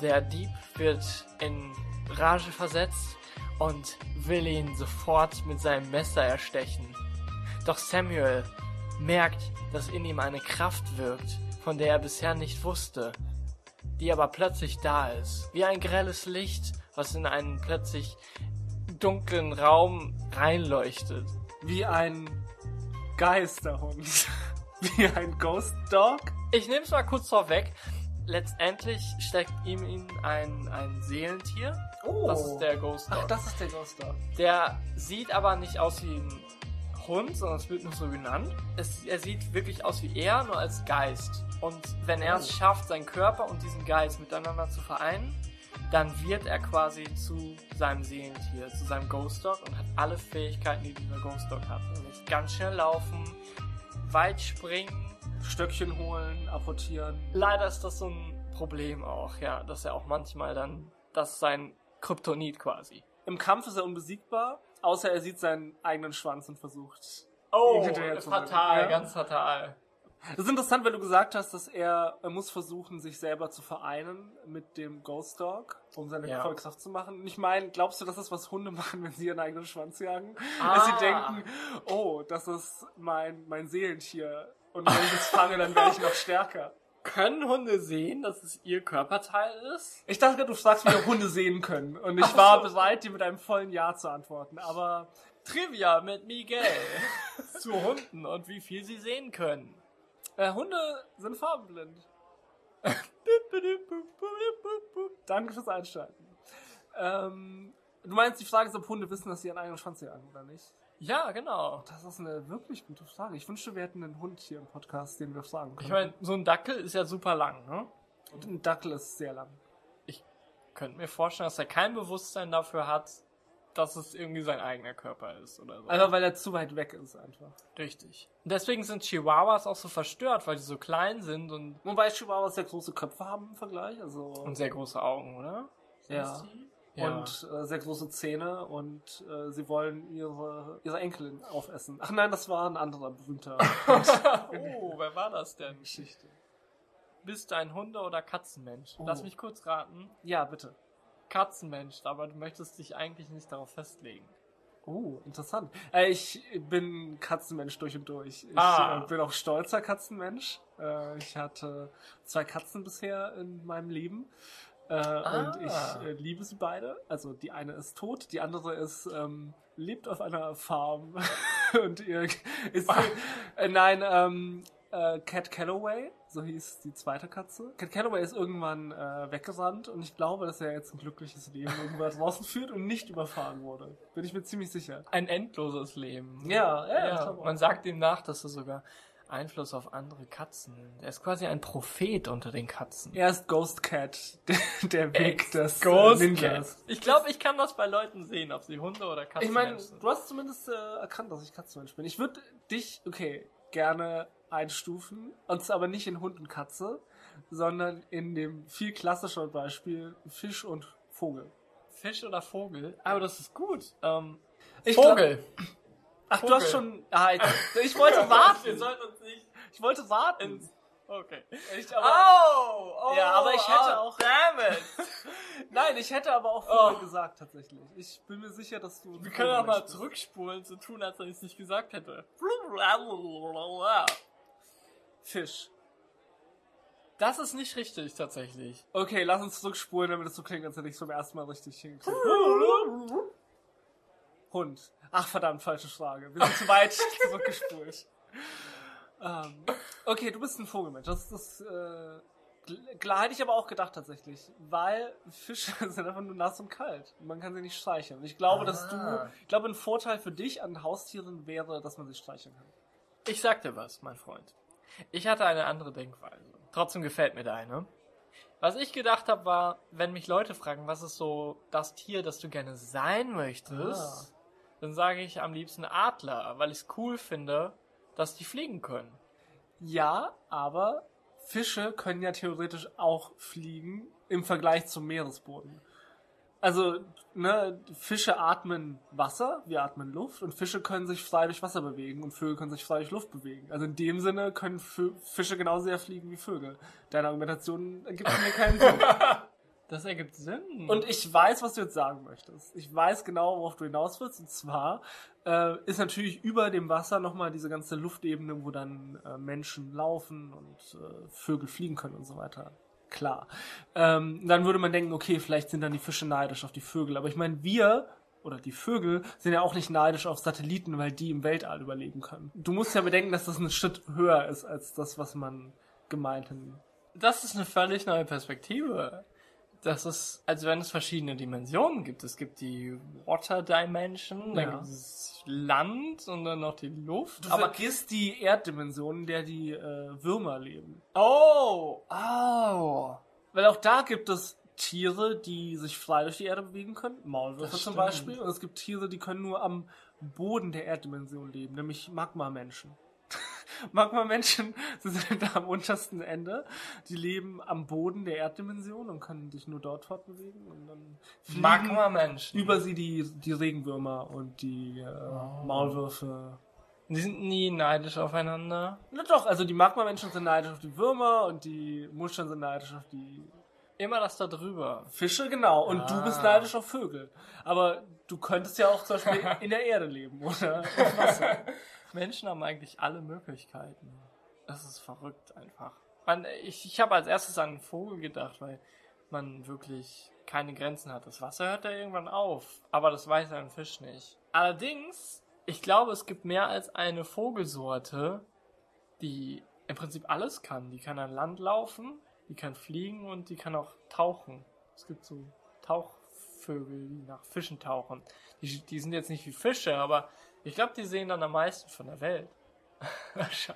Der Dieb wird in Rage versetzt und will ihn sofort mit seinem Messer erstechen. Doch Samuel merkt, dass in ihm eine Kraft wirkt, von der er bisher nicht wusste, die aber plötzlich da ist, wie ein grelles Licht, was in einen plötzlich dunklen Raum reinleuchtet. Wie ein Geisterhund. Wie ein Ghost Dog. Ich nehme es mal kurz vorweg. Letztendlich steckt ihm in ein, ein Seelentier. Oh. Das ist der Ghost Dog. Ach, das ist der Ghost Dog. Der sieht aber nicht aus wie ein Hund, sondern es wird nur so genannt. Es, er sieht wirklich aus wie er, nur als Geist. Und wenn er es Oh. schafft, seinen Körper und diesen Geist miteinander zu vereinen, dann wird er quasi zu seinem Seelentier, zu seinem Ghost Dog und hat alle Fähigkeiten, die dieser Ghost Dog hat. Nämlich ganz schnell laufen, weit springen. Stöckchen holen, apportieren. Leider ist das so ein Problem auch, ja, dass er auch manchmal dann, das ist sein Kryptonit quasi. Im Kampf ist er unbesiegbar, außer er sieht seinen eigenen Schwanz und versucht. Oh, fatal. Ja. ganz fatal. Das ist interessant, weil du gesagt hast, dass er, er muss versuchen, sich selber zu vereinen mit dem Ghost Dog, um seine Ja. Volkskraft zu machen. Und ich meine, glaubst du, das ist, was Hunde machen, wenn sie ihren eigenen Schwanz jagen? Ah. Dass sie denken, oh, das ist mein, mein Seelentier. Und wenn ich es fange, dann werde ich noch stärker. Können Hunde sehen, dass es ihr Körperteil ist? Ich dachte, du fragst, wie Hunde sehen können. Und ich war bereit, dir mit einem vollen Ja zu antworten. Aber Trivia mit Miguel zu Hunden und wie viel sie sehen können. Äh, Hunde sind farbenblind. Danke fürs Einschalten. Ähm, du meinst, die Frage ist, ob Hunde wissen, dass sie ihren eigenen Schwanz jagen oder nicht? Ja, genau. Das ist eine wirklich gute Frage. Ich wünschte, wir hätten einen Hund hier im Podcast, den wir fragen können. Ich meine, so ein Dackel ist ja super lang, ne? ein Dackel ist sehr lang. Ich könnte mir vorstellen, dass er kein Bewusstsein dafür hat, dass es irgendwie sein eigener Körper ist oder so. Einfach weil er zu weit weg ist einfach. Richtig. Und deswegen sind Chihuahuas auch so verstört, weil die so klein sind und, Wobei Chihuahuas sehr große Köpfe haben im Vergleich. Also und sehr große Augen, oder? Ja. Ja. und äh, sehr große Zähne und äh, sie wollen ihre, ihre Enkelin aufessen. Ach nein, das war ein anderer berühmter oh, wer war das denn? Geschichte. Bist du ein Hunde- oder Katzenmensch? Oh. Lass mich kurz raten. Ja, bitte. Katzenmensch, aber du möchtest dich eigentlich nicht darauf festlegen. Oh, interessant. Äh, ich bin Katzenmensch durch und durch. Ich Ah. äh, bin auch stolzer Katzenmensch. Äh, ich hatte zwei Katzen bisher in meinem Leben. Äh, Und ich äh, liebe sie beide. Also die eine ist tot, die andere ist ähm, lebt auf einer Farm und ihr ist äh, nein ähm, äh, Cat Calloway, so hieß die zweite Katze. Cat Calloway ist irgendwann äh, weggerannt und ich glaube, dass er jetzt ein glückliches Leben irgendwo draußen führt und nicht überfahren wurde. Bin ich mir ziemlich sicher. Ein endloses Leben. Ja, ja, ja. Man sagt ihm nach, dass er sogar Einfluss auf andere Katzen nimmt. Er ist quasi ein Prophet unter den Katzen. Er ist Ghost Cat, der, der Weg des Ghost Ninjas. Cat. Ich glaube, ich kann das bei Leuten sehen, ob sie Hunde oder Katzen Ich meine, sind. du hast zumindest äh, erkannt, dass ich Katzenmensch bin. Ich würde dich, okay, gerne einstufen. Und zwar aber nicht in Hund und Katze, sondern in dem viel klassischeren Beispiel Fisch und Vogel. Fisch oder Vogel? Aber das ist gut. Ähm, Vogel. Ach, du Vogel. hast schon. Ah, jetzt- ich wollte warten. Wir sollten uns nicht Ich wollte warten. ins... Okay. Ich, aber, oh, oh, Ja, aber ich hätte oh, auch- Damn it. Nein, ich hätte aber auch Vogel Oh. gesagt, tatsächlich. Ich bin mir sicher, dass du. Wir können auch mal zurückspulen, so tun, als wenn ich es nicht gesagt hätte. Fisch. Das ist nicht richtig, tatsächlich. Okay, lass uns zurückspulen, damit es so klingt, als hätte ich es zum ersten Mal richtig hingekriegt. Hund. Ach verdammt, falsche Frage. Wir sind zu weit zurückgespult. Ähm, okay, du bist ein Vogelmensch. Das ist äh, klar, hätte ich aber auch gedacht tatsächlich. Weil Fische sind einfach nur nass und kalt. Man kann sie nicht streicheln. Und ich glaube, dass du. Ah. Ich glaube, ein Vorteil für dich an Haustieren wäre, dass man sie streicheln kann. Ich sag dir was, mein Freund. Ich hatte eine andere Denkweise. Trotzdem gefällt mir deine. Was ich gedacht habe, war, wenn mich Leute fragen, was ist so das Tier, das du gerne sein möchtest, Ah. dann sage ich am liebsten Adler, weil ich es cool finde, dass die fliegen können. Ja, aber Fische können ja theoretisch auch fliegen im Vergleich zum Meeresboden. Also, ne, Fische atmen Wasser, wir atmen Luft und Fische können sich frei durch Wasser bewegen und Vögel können sich frei durch Luft bewegen. Also in dem Sinne können Fische genauso sehr fliegen wie Vögel. Deine Argumentation ergibt mir keinen Sinn. Das ergibt Sinn. Und ich weiß, was du jetzt sagen möchtest. Ich weiß genau, worauf du hinaus willst. Und zwar äh, ist natürlich über dem Wasser nochmal diese ganze Luftebene, wo dann äh, Menschen laufen und äh, Vögel fliegen können und so weiter. Klar. Ähm, dann würde man denken, okay, vielleicht sind dann die Fische neidisch auf die Vögel. Aber ich meine, wir oder die Vögel sind ja auch nicht neidisch auf Satelliten, weil die im Weltall überleben können. Du musst ja bedenken, dass das ein Schritt höher ist als das, was man gemeinhin. das ist eine völlig neue Perspektive. Das ist, als wenn es verschiedene Dimensionen gibt. Es gibt die Water Dimension, dann Ja. gibt es Land und dann noch die Luft. Du vergisst die Erddimension, in der die äh, Würmer leben. oh, oh. Weil auch da gibt es Tiere, die sich frei durch die Erde bewegen können, Maulwürfe zum. Beispiel. Und es gibt Tiere, die können nur am Boden der Erddimension leben, nämlich Magma-Menschen. Magma-Menschen sind am untersten Ende. Die leben am Boden der Erddimension und können sich nur dort fortbewegen. Und dann Magma-Menschen. über sie die, die Regenwürmer und die äh, Oh. Maulwürfe. Die sind nie neidisch aufeinander. Na doch, also die Magma-Menschen sind neidisch auf die Würmer und die Muscheln sind neidisch auf die Immer das da drüber. Fische, genau. Und du Ah. bist neidisch auf Vögel. Aber du könntest ja auch zum Beispiel in der Erde leben, oder? Im Wasser. Menschen haben eigentlich alle Möglichkeiten. Das ist verrückt einfach. Man, ich ich habe als erstes an einen Vogel gedacht, weil man wirklich keine Grenzen hat. Das Wasser hört ja irgendwann auf, aber das weiß ein Fisch nicht. Allerdings, ich glaube, es gibt mehr als eine Vogelsorte, die im Prinzip alles kann. Die kann an Land laufen, die kann fliegen und die kann auch tauchen. Es gibt so Tauchvögel, die nach Fischen tauchen. Die, die sind jetzt nicht wie Fische, aber ich glaube, die sehen dann am meisten von der Welt.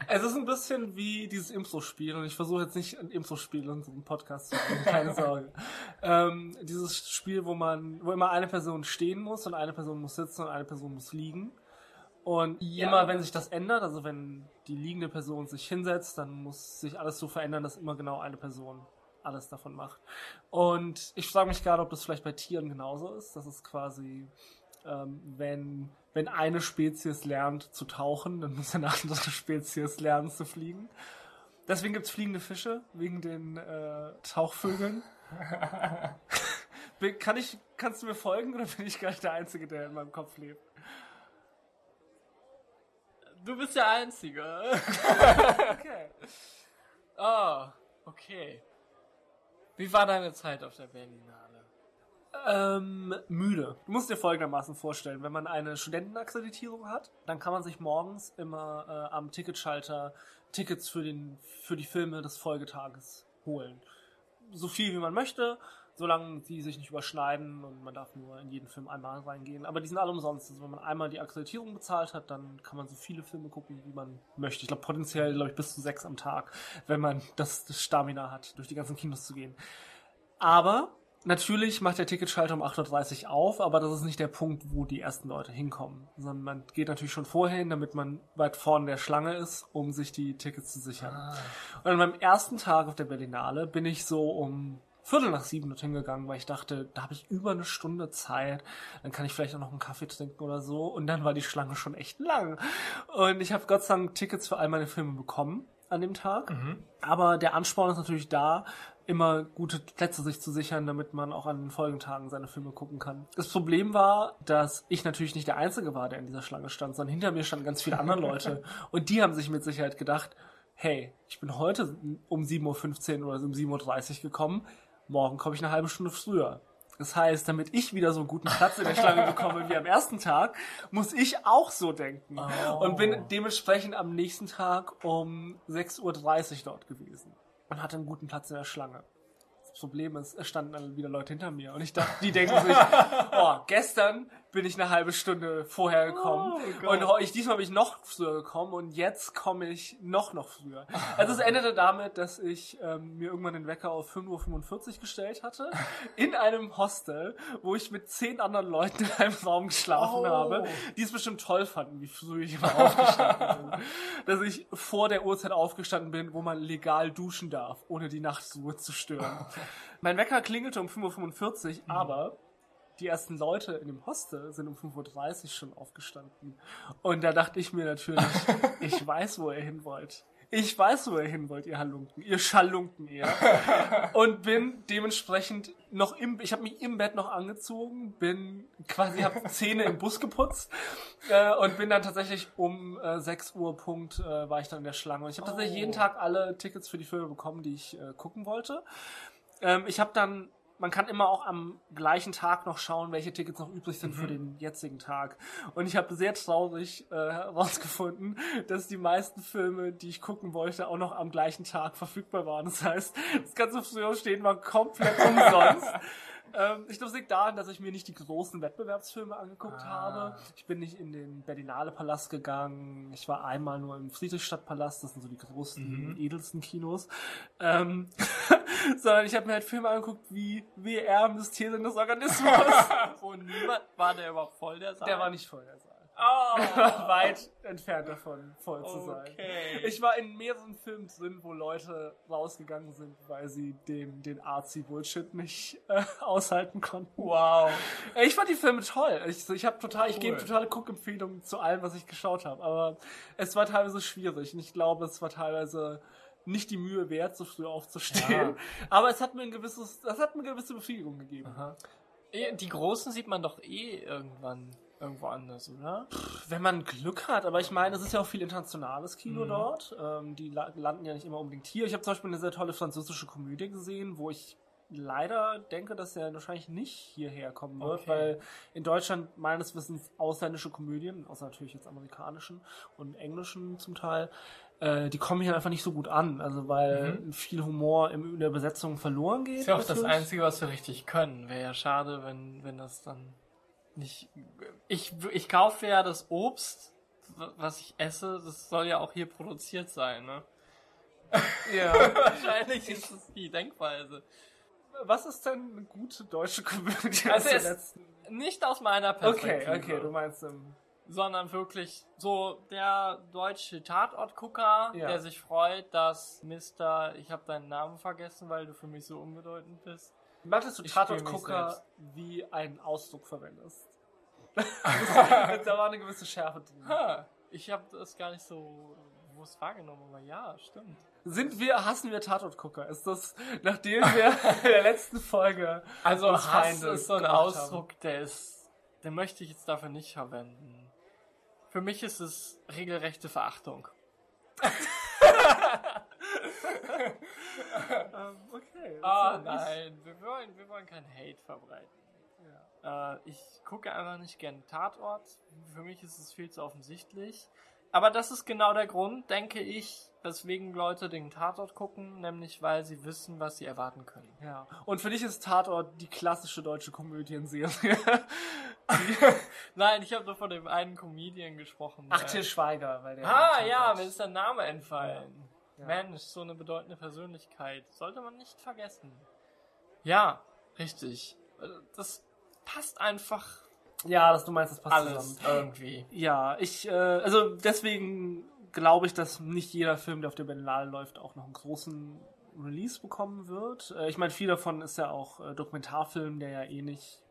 es ist ein bisschen wie dieses Impro-Spiel und ich versuche jetzt nicht ein Impro-Spiel in unserem Podcast zu machen, keine Sorge. ähm, dieses Spiel, wo man, wo immer eine Person stehen muss und eine Person muss sitzen und eine Person muss liegen. Und ja. immer wenn sich das ändert, also wenn die liegende Person sich hinsetzt, dann muss sich alles so verändern, dass immer genau eine Person alles davon macht. Und ich frage mich gerade, ob das vielleicht bei Tieren genauso ist. Das ist quasi, ähm, wenn, wenn eine Spezies lernt zu tauchen, dann muss eine andere Spezies lernen zu fliegen. Deswegen gibt es fliegende Fische, wegen den äh, Tauchvögeln. Kann ich, kannst du mir folgen oder bin ich gar nicht der Einzige, der in meinem Kopf lebt? Du bist der Einzige. okay. Oh, okay. Wie war deine Zeit auf der Berlinale? Ähm, müde. Du musst dir folgendermaßen vorstellen, wenn man eine Studentenakkreditierung hat, dann kann man sich morgens immer äh, am Ticketschalter Tickets für, den, für die Filme des Folgetages holen. So viel wie man möchte solange die sich nicht überschneiden und man darf nur in jeden Film einmal reingehen. Aber die sind alle umsonst. Also wenn man einmal die Akkreditierung bezahlt hat, dann kann man so viele Filme gucken, wie man möchte. Ich glaube potenziell, glaube ich, bis zu sechs am Tag, wenn man das, das Stamina hat, durch die ganzen Kinos zu gehen. Aber Natürlich macht der Ticketschalter um 8.30 Uhr auf, aber das ist nicht der Punkt, wo die ersten Leute hinkommen. Sondern man geht natürlich schon vorher hin, damit man weit vorne der Schlange ist, um sich die Tickets zu sichern. Ah. Und an meinem ersten Tag auf der Berlinale bin ich so um Viertel nach sieben dorthin gegangen, weil ich dachte, da habe ich über eine Stunde Zeit, dann kann ich vielleicht auch noch einen Kaffee trinken oder so. Und dann war die Schlange schon echt lang. Und ich habe Gott sei Dank Tickets für all meine Filme bekommen an dem Tag. Mhm. Aber der Ansporn ist natürlich da, immer gute Plätze sich zu sichern, damit man auch an den Folgentagen seine Filme gucken kann. Das Problem war, dass ich natürlich nicht der Einzige war, der in dieser Schlange stand, sondern hinter mir standen ganz viele andere Leute. Und die haben sich mit Sicherheit gedacht, hey, ich bin heute um 7.15 Uhr oder um 7.30 Uhr gekommen morgen komme ich eine halbe Stunde früher. Das heißt, damit ich wieder so einen guten Platz in der Schlange bekomme wie am ersten Tag, muss ich auch so denken. Oh. Und bin dementsprechend am nächsten Tag um 6.30 Uhr dort gewesen. Und hatte einen guten Platz in der Schlange. Problem ist, es standen dann wieder Leute hinter mir. Und ich dachte, die denken sich, oh, gestern bin ich eine halbe Stunde vorher gekommen. Oh, und ich, diesmal bin ich noch früher gekommen und jetzt komme ich noch, noch früher. Also es endete damit, dass ich ähm, mir irgendwann den Wecker auf 5.45 Uhr gestellt hatte. In einem Hostel, wo ich mit zehn anderen Leuten in einem Raum geschlafen oh. habe, die es bestimmt toll fanden, wie früh ich immer aufgestanden bin. Dass ich vor der Uhrzeit aufgestanden bin, wo man legal duschen darf, ohne die Nachtruhe zu stören. mein Wecker klingelte um 5.45 Uhr, mhm. aber die ersten Leute in dem Hostel sind um 5.30 Uhr schon aufgestanden. Und da dachte ich mir natürlich, ich weiß, wo ihr hin wollt. Ich weiß, wo ihr hin wollt, ihr Halunken, ihr Schalunken, ihr. Und bin dementsprechend noch im, ich habe mich im Bett noch angezogen, bin quasi, habe Zähne im Bus geputzt äh, und bin dann tatsächlich um äh, 6 Uhr Punkt äh, war ich dann in der Schlange. Und ich habe tatsächlich oh. jeden Tag alle Tickets für die Filme bekommen, die ich äh, gucken wollte. Ähm, ich habe dann man kann immer auch am gleichen Tag noch schauen, welche Tickets noch übrig sind mhm. für den jetzigen Tag. Und ich habe sehr traurig äh, herausgefunden, dass die meisten Filme, die ich gucken wollte, auch noch am gleichen Tag verfügbar waren. Das heißt, das ganze früher stehen war komplett umsonst. Ähm, ich glaube, es liegt daran, dass ich mir nicht die großen Wettbewerbsfilme angeguckt ah. habe. Ich bin nicht in den Berlinale Palast gegangen. Ich war einmal nur im Friedrichstadtpalast. Das sind so die großen, mhm. edelsten Kinos. Ähm, sondern ich habe mir halt Filme angeguckt wie WR, Mysterien des Organismus. Und niemand war der überhaupt voll, der Saal? Der war nicht voll, der Saal. Oh. weit entfernt davon, voll zu sein. Okay. Ich war in mehreren Filmen drin, wo Leute rausgegangen sind, weil sie den, den Artsy-Bullshit nicht äh, aushalten konnten. Wow. Ich fand die Filme toll. Ich, ich habe total, cool. ich gebe totale Guckempfehlungen zu allem, was ich geschaut habe. Aber es war teilweise schwierig und ich glaube, es war teilweise nicht die Mühe wert, so früh aufzustehen. Ja. Aber es hat mir ein gewisses, das hat mir eine gewisse Befriedigung gegeben. Aha. Die Großen sieht man doch eh irgendwann irgendwo anders, oder? Pff, wenn man Glück hat, aber ich meine, es ist ja auch viel internationales Kino mhm. dort. Ähm, die la landen ja nicht immer unbedingt hier. Ich habe zum Beispiel eine sehr tolle französische Komödie gesehen, wo ich leider denke, dass er wahrscheinlich nicht hierher kommen wird, okay. weil in Deutschland meines Wissens ausländische Komödien, außer natürlich jetzt amerikanischen und englischen zum Teil, äh, die kommen hier einfach nicht so gut an. Also weil mhm. viel Humor in der Besetzung verloren geht. Das ist ja auch natürlich. das Einzige, was wir richtig können. Wäre ja schade, wenn, wenn das dann nicht. Ich, ich kaufe ja das Obst was ich esse, das soll ja auch hier produziert sein, ne? Ja. Wahrscheinlich ist es die Denkweise. Was ist denn eine gute deutsche Komödie Also letzten? Nicht aus meiner Perspektive. Okay, okay, du meinst ähm, sondern wirklich so der deutsche Tatortgucker, Ja. der sich freut, dass Mr. Ich habe deinen Namen vergessen, weil du für mich so unbedeutend bist. Möchtest du Tatortgucker wie einen Ausdruck verwendest? da war eine gewisse Schärfe drin. Ha, ich habe das gar nicht so bewusst wahrgenommen, aber ja, stimmt. Sind wir, hassen wir Tatortgucker? Ist das, nachdem wir in der letzten Folge Also Hass ist so ein Ausdruck, der ist, den möchte ich jetzt dafür nicht verwenden. Für mich ist es regelrechte Verachtung. Ähm, okay. Ah, ist- nein, wir wollen, wir wollen kein Hate verbreiten. Äh, ich gucke einfach nicht gern Tatort. Für mich ist es viel zu offensichtlich. Aber das ist genau der Grund, denke ich, weswegen Leute den Tatort gucken, nämlich weil sie wissen, was sie erwarten können. Ja. Und für dich ist Tatort die klassische deutsche Komödienserie. Nein, ich habe nur von dem einen Comedian gesprochen. Ach, Till Schweiger. Weil der Ah, ja, mir ist der Name entfallen. Ja. Mensch, so eine bedeutende Persönlichkeit. Sollte man nicht vergessen. Ja, richtig. Das passt einfach Ja, das du meinst, das passt alles zusammen. irgendwie. Ja, ich, äh, also deswegen glaube ich, dass nicht jeder Film, der auf der Berlinale läuft, auch noch einen großen Release bekommen wird. Äh, ich meine, viel davon ist ja auch äh, Dokumentarfilm, der ja eh nicht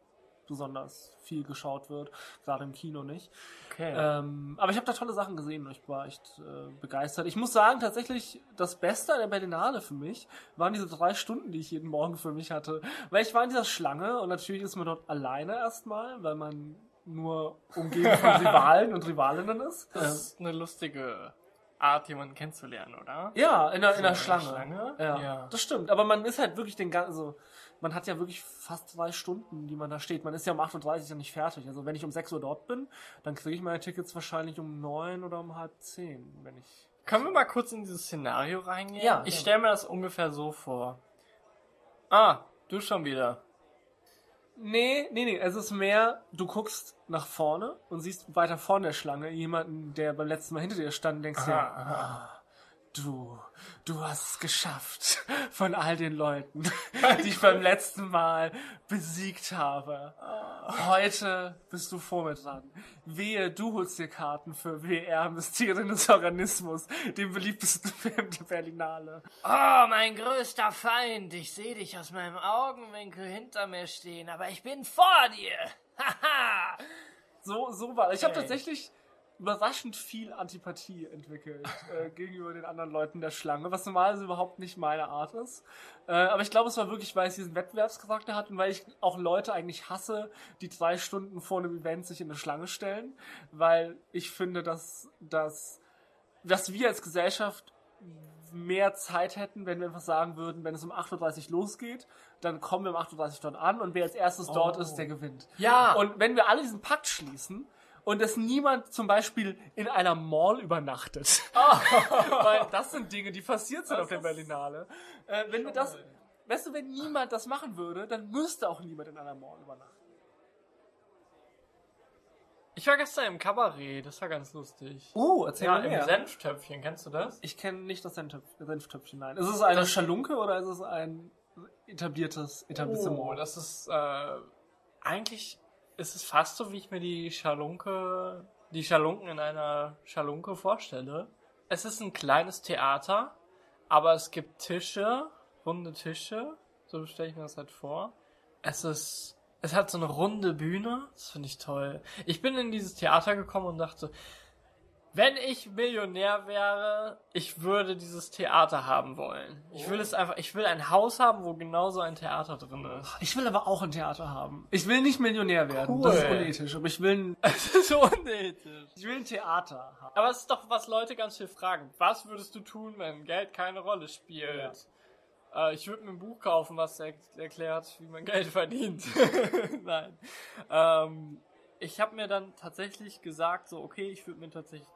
besonders viel geschaut wird, gerade im Kino nicht. Okay. Ähm, aber ich habe da tolle Sachen gesehen und ich war echt äh, begeistert. Ich muss sagen, tatsächlich das Beste an der Berlinale für mich waren diese drei Stunden, die ich jeden Morgen für mich hatte. Weil ich war in dieser Schlange und natürlich ist man dort alleine erstmal, weil man nur umgeben von Rivalen und Rivalinnen ist. das ist eine lustige Art, jemanden kennenzulernen, oder? Ja, in der, in der Schlange. Schlange? Ja, Ja. das stimmt. Aber man ist halt wirklich den ganzen, also man hat ja wirklich fast drei Stunden, die man da steht. Man ist ja um 8.30 Uhr ja nicht fertig. Also wenn ich um 6 Uhr dort bin, dann kriege ich meine Tickets wahrscheinlich um 9 oder um halb 10, wenn ich... Können wir mal kurz in dieses Szenario reingehen? Ja, Ich ja. stelle mir das ungefähr so vor. Ah, du schon wieder. Nee, nee, nee. Es ist mehr, du guckst nach vorne und siehst weiter vorne der Schlange jemanden, der beim letzten Mal hinter dir stand und denkst dir, Aha, aha. ah, du, du hast es geschafft von all den Leuten, die ich beim letzten Mal besiegt habe. Heute bist du vor mir dran. Wehe, du holst dir Karten für WR Mysterien des Organismus, den beliebtesten Film der Berlinale. Oh, mein größter Feind. Ich sehe dich aus meinem Augenwinkel hinter mir stehen, aber ich bin vor dir. Haha. So, so war. Ich habe tatsächlich überraschend viel Antipathie entwickelt äh, gegenüber den anderen Leuten der Schlange, was normalerweise überhaupt nicht meine Art ist. Äh, aber ich glaube, es war wirklich, weil es diesen Wettbewerbscharakter hat und weil ich auch Leute eigentlich hasse, die drei Stunden vor einem Event sich in eine Schlange stellen, weil ich finde, dass, dass, dass wir als Gesellschaft mehr Zeit hätten, wenn wir einfach sagen würden, wenn es um 8.30 Uhr losgeht, dann kommen wir um 8.30 Uhr dort an und wer als erstes dort Oh. ist, der gewinnt. Ja. Und wenn wir alle diesen Pakt schließen und dass niemand zum Beispiel in einer Mall übernachtet, weil das sind Dinge, die passiert sind Das auf der Berlinale. Äh, wenn wir das, weißt du, wenn niemand das machen würde, dann müsste auch niemand in einer Mall übernachten. Ich war gestern im Kabarett, das war ganz lustig. Oh, erzähl ja, im Senftöpfchen, kennst du das? Ich kenne nicht das Senftöpf- Senftöpfchen, nein. Ist es eine Das- Schalunke oder ist es ein etabliertes Etablissement? Oh, das ist, äh, eigentlich ist es fast so, wie ich mir die Schalunke, die Schalunken in einer Schalunke vorstelle. Es ist ein kleines Theater, aber es gibt Tische, runde Tische, so stelle ich mir das halt vor. Es ist, es hat so eine runde Bühne, das finde ich toll. Ich bin in dieses Theater gekommen und dachte, wenn ich Millionär wäre, ich würde dieses Theater haben wollen. Ich will es einfach, ich will ein Haus haben, wo genauso ein Theater drin ist. Ich will aber auch ein Theater haben. Ich will nicht Millionär werden. Cool. Das ist unethisch. Aber ich will ein, Es ist unnötig. ich will ein Theater haben. Aber es ist doch, was Leute ganz viel fragen. Was würdest du tun, wenn Geld keine Rolle spielt? Äh, ich würde mir ein Buch kaufen, was er erklärt, wie man Geld verdient. Nein. Ähm, ich habe mir dann tatsächlich gesagt, so, okay, ich würde mir tatsächlich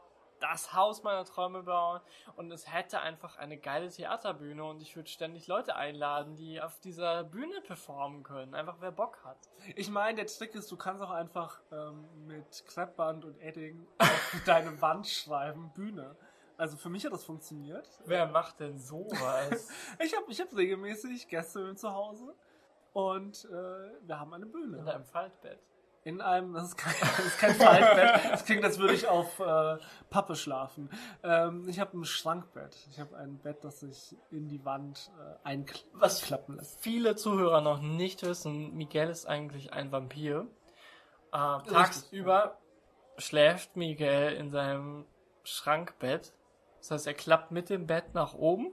das Haus meiner Träume bauen und es hätte einfach eine geile Theaterbühne und ich würde ständig Leute einladen, die auf dieser Bühne performen können. Einfach wer Bock hat. Ich meine, der Trick ist, du kannst auch einfach ähm, mit Kreppband und Edding auf deine Wand schreiben, Bühne. Also für mich hat das funktioniert. Wer macht denn sowas? ich habe ich hab regelmäßig Gäste zu Hause und äh, wir haben eine Bühne. In einem Faltbett. In einem, das ist kein, das ist kein Faltbett. Das klingt, als würde ich auf äh, Pappe schlafen. Ähm, ich habe ein Schrankbett. Ich habe ein Bett, das sich in die Wand äh, einklappen lässt. Viele Zuhörer noch nicht wissen, Miguel ist eigentlich ein Vampir. Äh, tagsüber schläft Miguel in seinem Schrankbett. Das heißt, er klappt mit dem Bett nach oben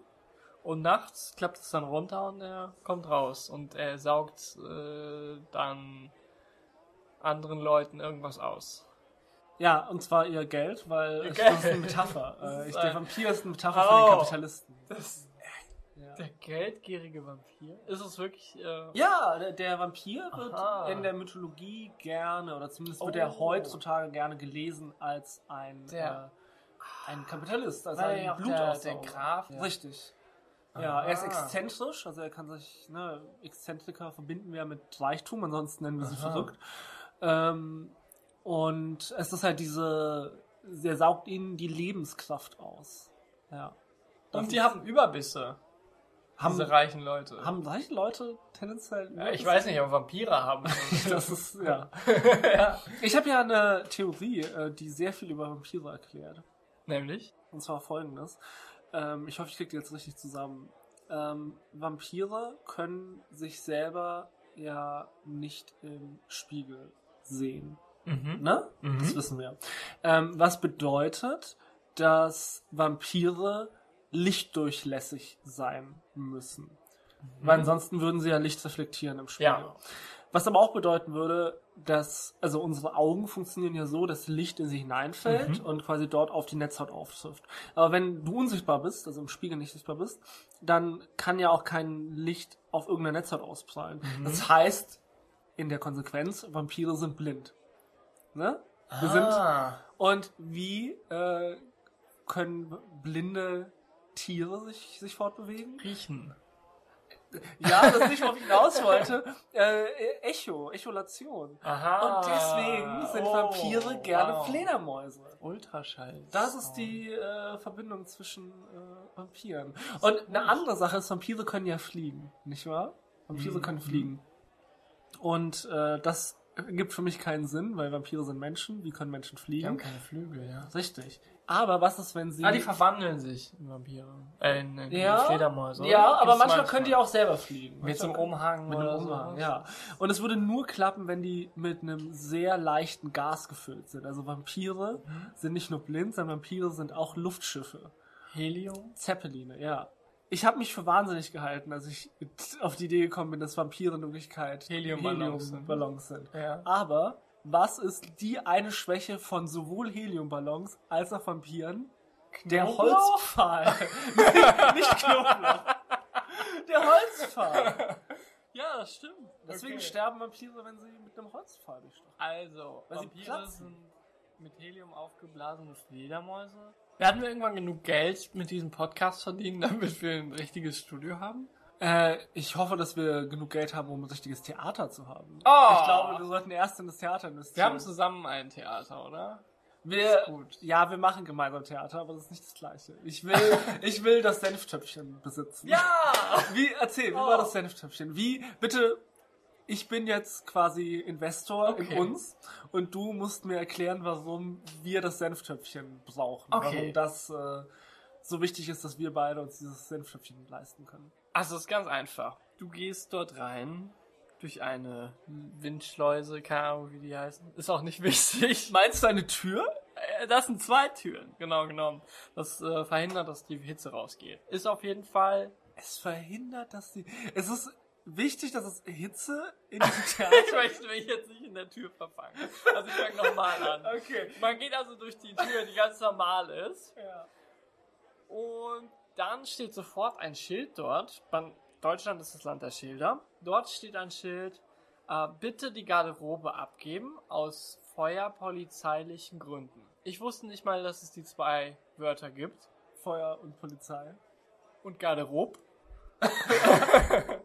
und nachts klappt es dann runter und er kommt raus und er saugt äh, dann anderen Leuten irgendwas aus. Ja, und zwar ihr Geld, weil Ihr ich, Geld. das ist eine Metapher. Äh, ich, ist der ein- Vampir ist eine Metapher für Oh. den Kapitalisten. Das, Ja. der geldgierige Vampir? Ist es wirklich. Äh, Ja, der, der Vampir wird Aha. in der Mythologie gerne, oder zumindest wird Oh. er heutzutage gerne gelesen als ein, Der- äh, ein Kapitalist, als ein ja auch der- der Graf- ja. Richtig. Ja, er ist exzentrisch, also er kann sich, ne, Exzentriker verbinden wir mit Reichtum, ansonsten nennen wir sie Aha. verrückt. Ähm, und es ist halt diese, er saugt ihnen die Lebenskraft aus. Ja. Das und die haben Überbisse. haben, diese reichen Leute. haben reiche Leute tendenziell. ja, ich weiß nicht, ob Vampire haben. Das ist, ja. ja. Ich habe ja eine Theorie, äh, die sehr viel über Vampire erklärt. Nämlich? Und zwar folgendes. Ähm, ich hoffe, ich kriege die jetzt richtig zusammen. Ähm, Vampire können sich selber ja nicht im Spiegel sehen. Mhm. Ne? Mhm. Das wissen wir. Ähm, was bedeutet, dass Vampire lichtdurchlässig sein müssen. Weil ansonsten würden sie ja Licht reflektieren im Spiegel. Ja. Was aber auch bedeuten würde, dass, also unsere Augen funktionieren ja so, dass Licht in sie hineinfällt Mhm. und quasi dort auf die Netzhaut auftrifft. Aber wenn du unsichtbar bist, also im Spiegel nicht sichtbar bist, dann kann ja auch kein Licht auf irgendeine Netzhaut ausprallen. Mhm. Das heißt, in der Konsequenz, Vampire sind blind. Ne? Wir sind, ah. und wie äh, können blinde Tiere sich, sich fortbewegen? Riechen. Ja, das nicht, worauf ich hinaus wollte. Äh, Echo, Echolation. Aha. Und deswegen sind Oh, Vampire gerne wow. Fledermäuse. Ultraschall. Das ist die äh, Verbindung zwischen äh, Vampiren. Und eine andere Sache ist, Vampire können ja fliegen, nicht wahr? Vampire Mhm. können fliegen. Und äh, das gibt für mich keinen Sinn, weil Vampire sind Menschen. Wie können Menschen Die haben fliegen? keine Flügel, ja. Richtig. Aber was ist, wenn sie... Ah, die verwandeln sich in Vampire. Äh, in, in ja, Fledermäuse. oder? ja, aber manchmal können die auch selber fliegen. Mit zum können- Umhang Mit oder einem Umhang, sowas. ja. Und es würde nur klappen, wenn die mit einem sehr leichten Gas gefüllt sind. Also Vampire Mhm. sind nicht nur blind, sondern Vampire sind auch Luftschiffe. Helium? Zeppeline, ja. Ich habe mich für wahnsinnig gehalten, als ich auf die Idee gekommen bin, dass Vampire in Wirklichkeit Heliumballons sind. Heliumballons sind. Ja. Aber was ist die eine Schwäche von sowohl Heliumballons als auch Vampiren? Der Knoblauch? Holzpfahl. nicht, Knoblauch. Der Holzpfahl. Ja, das stimmt. Deswegen Okay. sterben Vampire, wenn sie mit einem Holzpfahl durchstochen. Also, Weil Vampire sind mit Helium aufgeblasene Fledermäuse. Werden wir irgendwann genug Geld mit diesem Podcast verdienen, damit wir ein richtiges Studio haben? Äh, ich hoffe, dass wir genug Geld haben, um ein richtiges Theater zu haben. Oh. Ich glaube, wir sollten erst in das Theater investieren. Wir haben zusammen ein Theater, oder? wir, ist gut. Ja, wir machen gemeinsam Theater, aber das ist nicht das Gleiche. Ich will, ich will das Senftöpfchen besitzen. Ja! Wie, erzähl, wie Oh. war das Senftöpfchen? Wie, bitte, ich bin jetzt quasi Investor Okay. in uns und du musst mir erklären, warum wir das Senftöpfchen brauchen. Okay. Warum das äh, so wichtig ist, dass wir beide uns dieses Senftöpfchen leisten können. Also, es ist ganz einfach. Du gehst dort rein durch eine Windschleuse, keine Ahnung, wie die heißen. Ist auch nicht wichtig. Meinst du eine Tür? Äh, Das sind zwei Türen, genau genommen. Das äh, verhindert, dass die Hitze rausgeht. Ist auf jeden Fall. Es verhindert, dass die. Es ist wichtig, dass es Hitze in diesem Ich Theater. möchte mich jetzt nicht in der Tür verfangen. Also ich fange nochmal an. okay. Man geht also durch die Tür, die ganz normal ist. Ja. Und dann steht sofort ein Schild dort. Deutschland ist das Land der Schilder. Dort steht ein Schild, äh, bitte die Garderobe abgeben aus feuerpolizeilichen Gründen. Ich wusste nicht mal, dass es die zwei Wörter gibt. Feuer und Polizei. Und Garderob.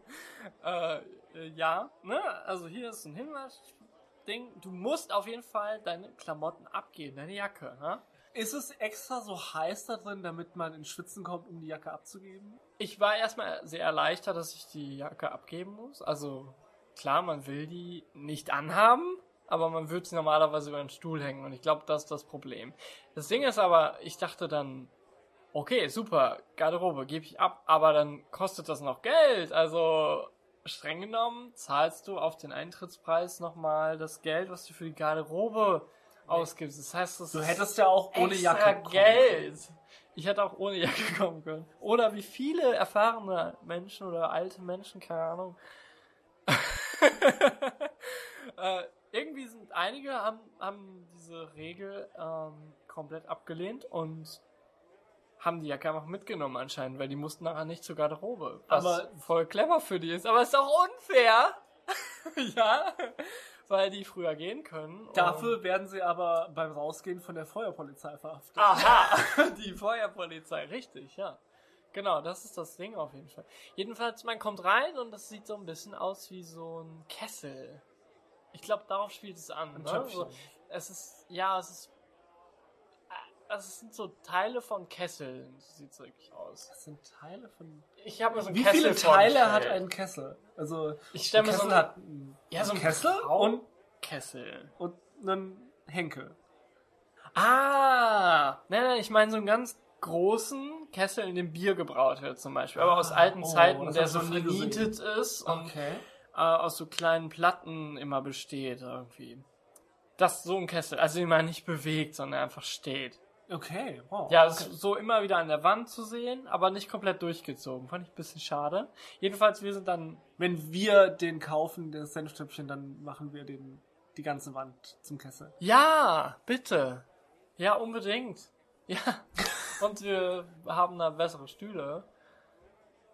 äh, äh, ja, ne? Also hier ist ein Hinweis-Ding. Du musst auf jeden Fall deine Klamotten abgeben, deine Jacke, ne? Ist es extra so heiß da drin, damit man in Schwitzen kommt, um die Jacke abzugeben? Ich war erstmal sehr erleichtert, dass ich die Jacke abgeben muss. Also klar, man will die nicht anhaben, aber man würde sie normalerweise über den Stuhl hängen und ich glaube, das ist das Problem. Das Ding ist aber, ich dachte dann, okay, super, Garderobe gebe ich ab, aber dann kostet das noch Geld. Also streng genommen zahlst du auf den Eintrittspreis nochmal das Geld, was du für die Garderobe ausgibst. Das heißt, das Du hättest ja auch ohne Jacke kommen Geld. Ich hätte auch ohne Jacke kommen können. Oder wie viele erfahrene Menschen oder alte Menschen, keine Ahnung. äh, irgendwie sind einige haben, haben diese Regel ähm, komplett abgelehnt und haben die Jacke einfach mitgenommen anscheinend, weil die mussten nachher nicht zur Garderobe. Was Aber- voll clever für die ist. Aber ist doch unfair. ja. Weil die früher gehen können. Dafür werden sie aber beim Rausgehen von der Feuerpolizei verhaftet. Aha, die Feuerpolizei, richtig, ja. Genau, das ist das Ding auf jeden Fall. Jedenfalls, man kommt rein und das sieht so ein bisschen aus wie so ein Kessel. Ich glaube, darauf spielt es an. Ne? So, es ist, ja, es ist, also es sind so Teile von Kesseln, so sieht's wirklich aus. Das sind Teile von. Ich habe mir so einen Wie Kessel viele Teile hat ein Kessel? Also Ich stelle mir so Kessel einen hat einen Ja, so ein Kessel und, Kessel. und einen Henkel. Ah, nein, nein, ich meine so einen ganz großen Kessel, in dem Bier gebraut wird zum Beispiel. Aber aus Ah, alten oh, Zeiten, der so genietet ist und Okay. äh, aus so kleinen Platten immer besteht irgendwie. Das ist so ein Kessel, also den man nicht bewegt, sondern einfach steht. Okay, wow. Ja, okay. so immer wieder an der Wand zu sehen, aber nicht komplett durchgezogen. Fand ich ein bisschen schade. Jedenfalls, wir sind dann Wenn wir den kaufen, das Senftöpfchen, dann machen wir den die ganze Wand zum Kessel. Ja, bitte. Ja, unbedingt. Ja. Und wir haben da bessere Stühle.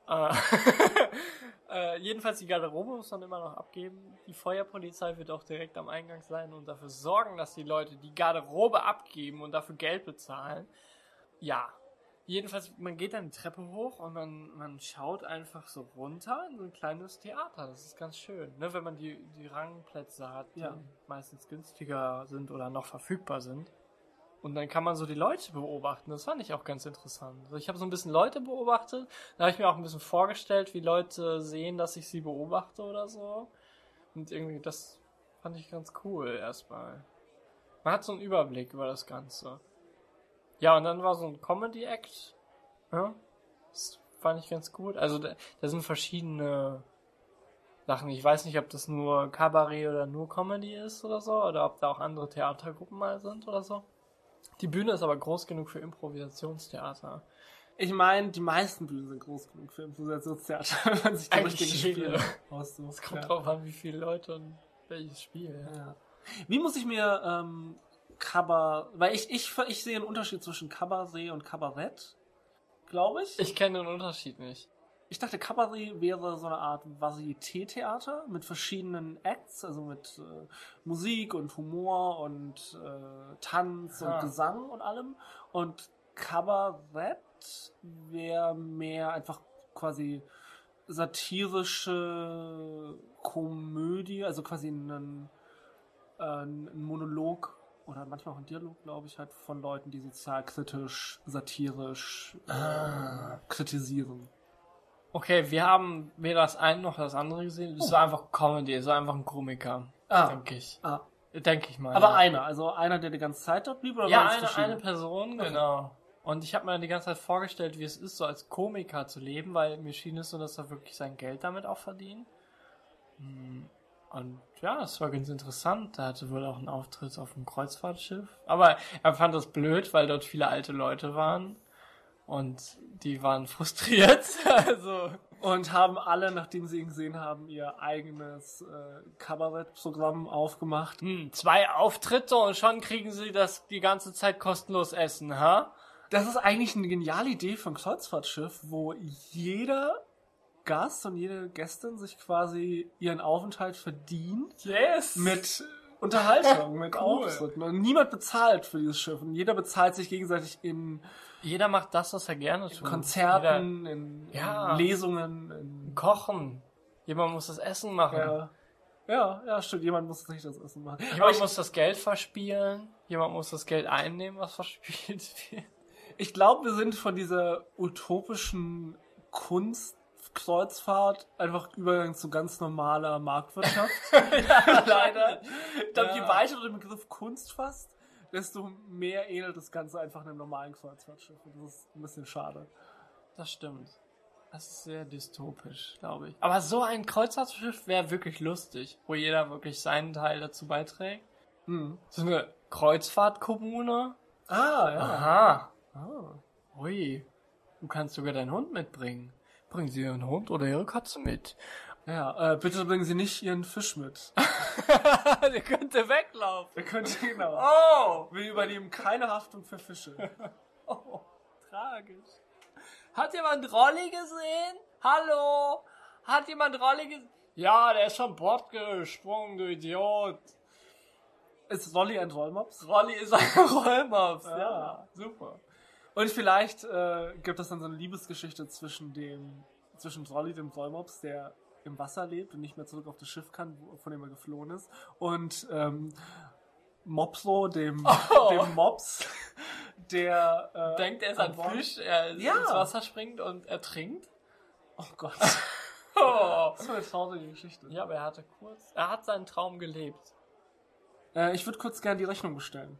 Äh, äh, jedenfalls die Garderobe muss man immer noch abgeben. Die Feuerpolizei wird auch direkt am Eingang sein und dafür sorgen, dass die Leute die Garderobe abgeben und dafür Geld bezahlen. Ja. Jedenfalls, man geht dann die Treppe hoch und man, man schaut einfach so runter in so ein kleines Theater. Das ist ganz schön, ne? wenn man die, die Rangplätze hat, die Ja. meistens günstiger sind oder noch verfügbar sind. Und dann kann man so die Leute beobachten. Das fand ich auch ganz interessant. Also ich habe so ein bisschen Leute beobachtet. Da habe ich mir auch ein bisschen vorgestellt, wie Leute sehen, dass ich sie beobachte oder so. Und irgendwie, das fand ich ganz cool erstmal. Man hat so einen Überblick über das Ganze. Ja, und dann war so ein Comedy-Act. Ja, das fand ich ganz gut. Also da, da sind verschiedene Sachen. Ich weiß nicht, ob das nur Kabarett oder nur Comedy ist oder so, oder ob da auch andere Theatergruppen mal sind oder so. Die Bühne ist aber groß genug für Improvisationstheater. Ich meine, die meisten Bühnen sind groß genug für Improvisationstheater, wenn man sich richtigen Spiele viele. aussucht. Es kommt ja. drauf an, wie viele Leute und welches Spiel. Ja. Wie muss ich mir ähm, Kabarett, weil ich, ich, ich sehe einen Unterschied zwischen Kabarett und Kabarett, glaube ich. Ich kenne den Unterschied nicht. Ich dachte, Kabarett wäre so eine Art Varieté-Theater mit verschiedenen Acts, also mit äh, Musik und Humor und äh, Tanz Ah. und Gesang und allem. Und Kabarett wäre mehr einfach quasi satirische Komödie, also quasi ein, äh, ein Monolog oder manchmal auch ein Dialog, glaube ich, halt von Leuten, die sozialkritisch, satirisch äh, Ah. kritisieren. Okay, wir haben weder das eine noch das andere gesehen. Es war einfach Comedy, es war einfach ein Komiker. Ah. Denke ich. Ah, Denke ich mal. aber ja. einer, also einer, der die ganze Zeit dort blieb, oder Ja, eine, eine Person, Okay. genau. Und ich habe mir die ganze Zeit vorgestellt, wie es ist, so als Komiker zu leben, weil mir schien es so, dass er wirklich sein Geld damit auch verdient. Hm, Und ja, es war ganz interessant. Er hatte wohl auch einen Auftritt auf einem Kreuzfahrtschiff. Aber er fand das blöd, weil dort viele alte Leute waren. Und die waren frustriert. also. Und haben alle, nachdem sie ihn gesehen haben, ihr eigenes äh, Kabarettprogramm aufgemacht. Hm, zwei Auftritte und schon kriegen sie das die ganze Zeit kostenlos essen, ha? Das ist eigentlich eine geniale Idee von Kreuzfahrtschiff, wo jeder Gast und jede Gästin sich quasi ihren Aufenthalt verdient Yes! mit Unterhaltung mit Cool. Auftritten. Und niemand bezahlt für dieses Schiff. Und jeder bezahlt sich gegenseitig in Jeder macht das, was er gerne tut. Konzerten, in, Ja. in Lesungen, Jeder in kochen. Jemand muss das Essen machen. ja. ja, ja, stimmt. Jemand muss nicht das Essen machen. Jemand ich, muss das Geld verspielen. Jemand muss das Geld einnehmen, was verspielt wird. ich glaube, wir sind von dieser utopischen Kunstkreuzfahrt einfach übergegangen zu ganz normaler Marktwirtschaft. Leider. Ich glaube, je Ja. weiter du den Begriff Kunst fasst, desto mehr ähnelt das Ganze einfach einem normalen Kreuzfahrtschiff. Und das ist ein bisschen schade. Das stimmt. Das ist sehr dystopisch, glaube ich. Aber so ein Kreuzfahrtschiff wäre wirklich lustig, wo jeder wirklich seinen Teil dazu beiträgt. Hm. So eine Kreuzfahrtkommune. Ah, ja. Aha. Ah. Ui. Du kannst sogar deinen Hund mitbringen. Bringen Sie Ihren Hund oder Ihre Katze mit. Ja, äh, bitte bringen Sie nicht Ihren Fisch mit. Der könnte weglaufen. Wir können genau. Oh! Wir übernehmen keine Haftung für Fische. oh! Tragisch. Hat jemand Rolli gesehen? Hallo? Hat jemand Rolli gesehen? Ja, der ist vom Bord gesprungen, du Idiot. Ist Rolli ein Rollmops? Rolli ist ein Rollmops. Ja. Ja, super. Und vielleicht äh, gibt es dann so eine Liebesgeschichte zwischen dem, zwischen Rolli, dem Rollmops, der im Wasser lebt und nicht mehr zurück auf das Schiff kann, wo, von dem er geflohen ist, und ähm, Mopso, dem, Oh. dem Mops, der äh, Denkt, er ist ein Fisch, er Ja. ins Wasser springt und ertrinkt. Oh Gott, Oh. das ist eine traurige Geschichte. Ja, aber er hatte kurz, er hat seinen Traum gelebt. Äh, ich würde kurz gerne die Rechnung bestellen.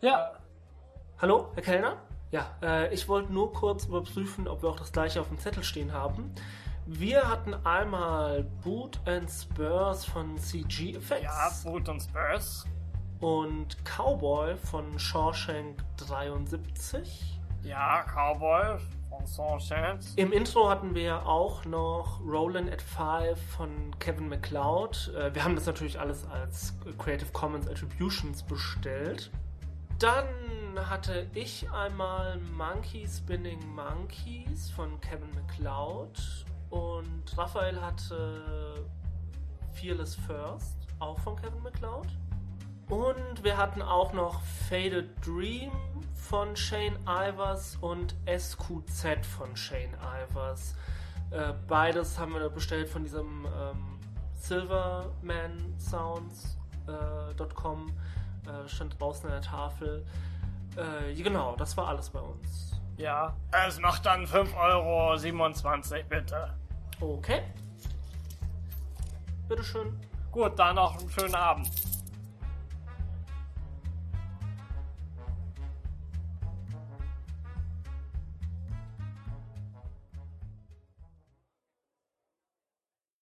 Ja. Hallo, Herr Kellner? Ja, äh, ich wollte nur kurz überprüfen, ob wir auch das gleiche auf dem Zettel stehen haben. Wir hatten einmal Boot and Spurs von CG Effects Boot und Spurs. und Cowboy von Shawshank 73. Ja, Cowboy von Sanchez. Im Intro hatten wir auch noch Roland at Five von Kevin McLeod. Äh, wir haben das natürlich alles als Creative Commons Attributions bestellt. Dann hatte ich einmal Monkey Spinning Monkeys von Kevin McLeod und Raphael hatte Fearless First, auch von Kevin McLeod. Und wir hatten auch noch Faded Dream von Shane Ivers und SQZ von Shane Ivers. Äh, beides haben wir bestellt von diesem ähm, silvermansounds.com. Äh, stand draußen an der Tafel. Äh, genau, das war alles bei uns. Ja. Es macht dann 5,27 Euro, bitte. Okay. Bitteschön. Gut, dann noch einen schönen Abend.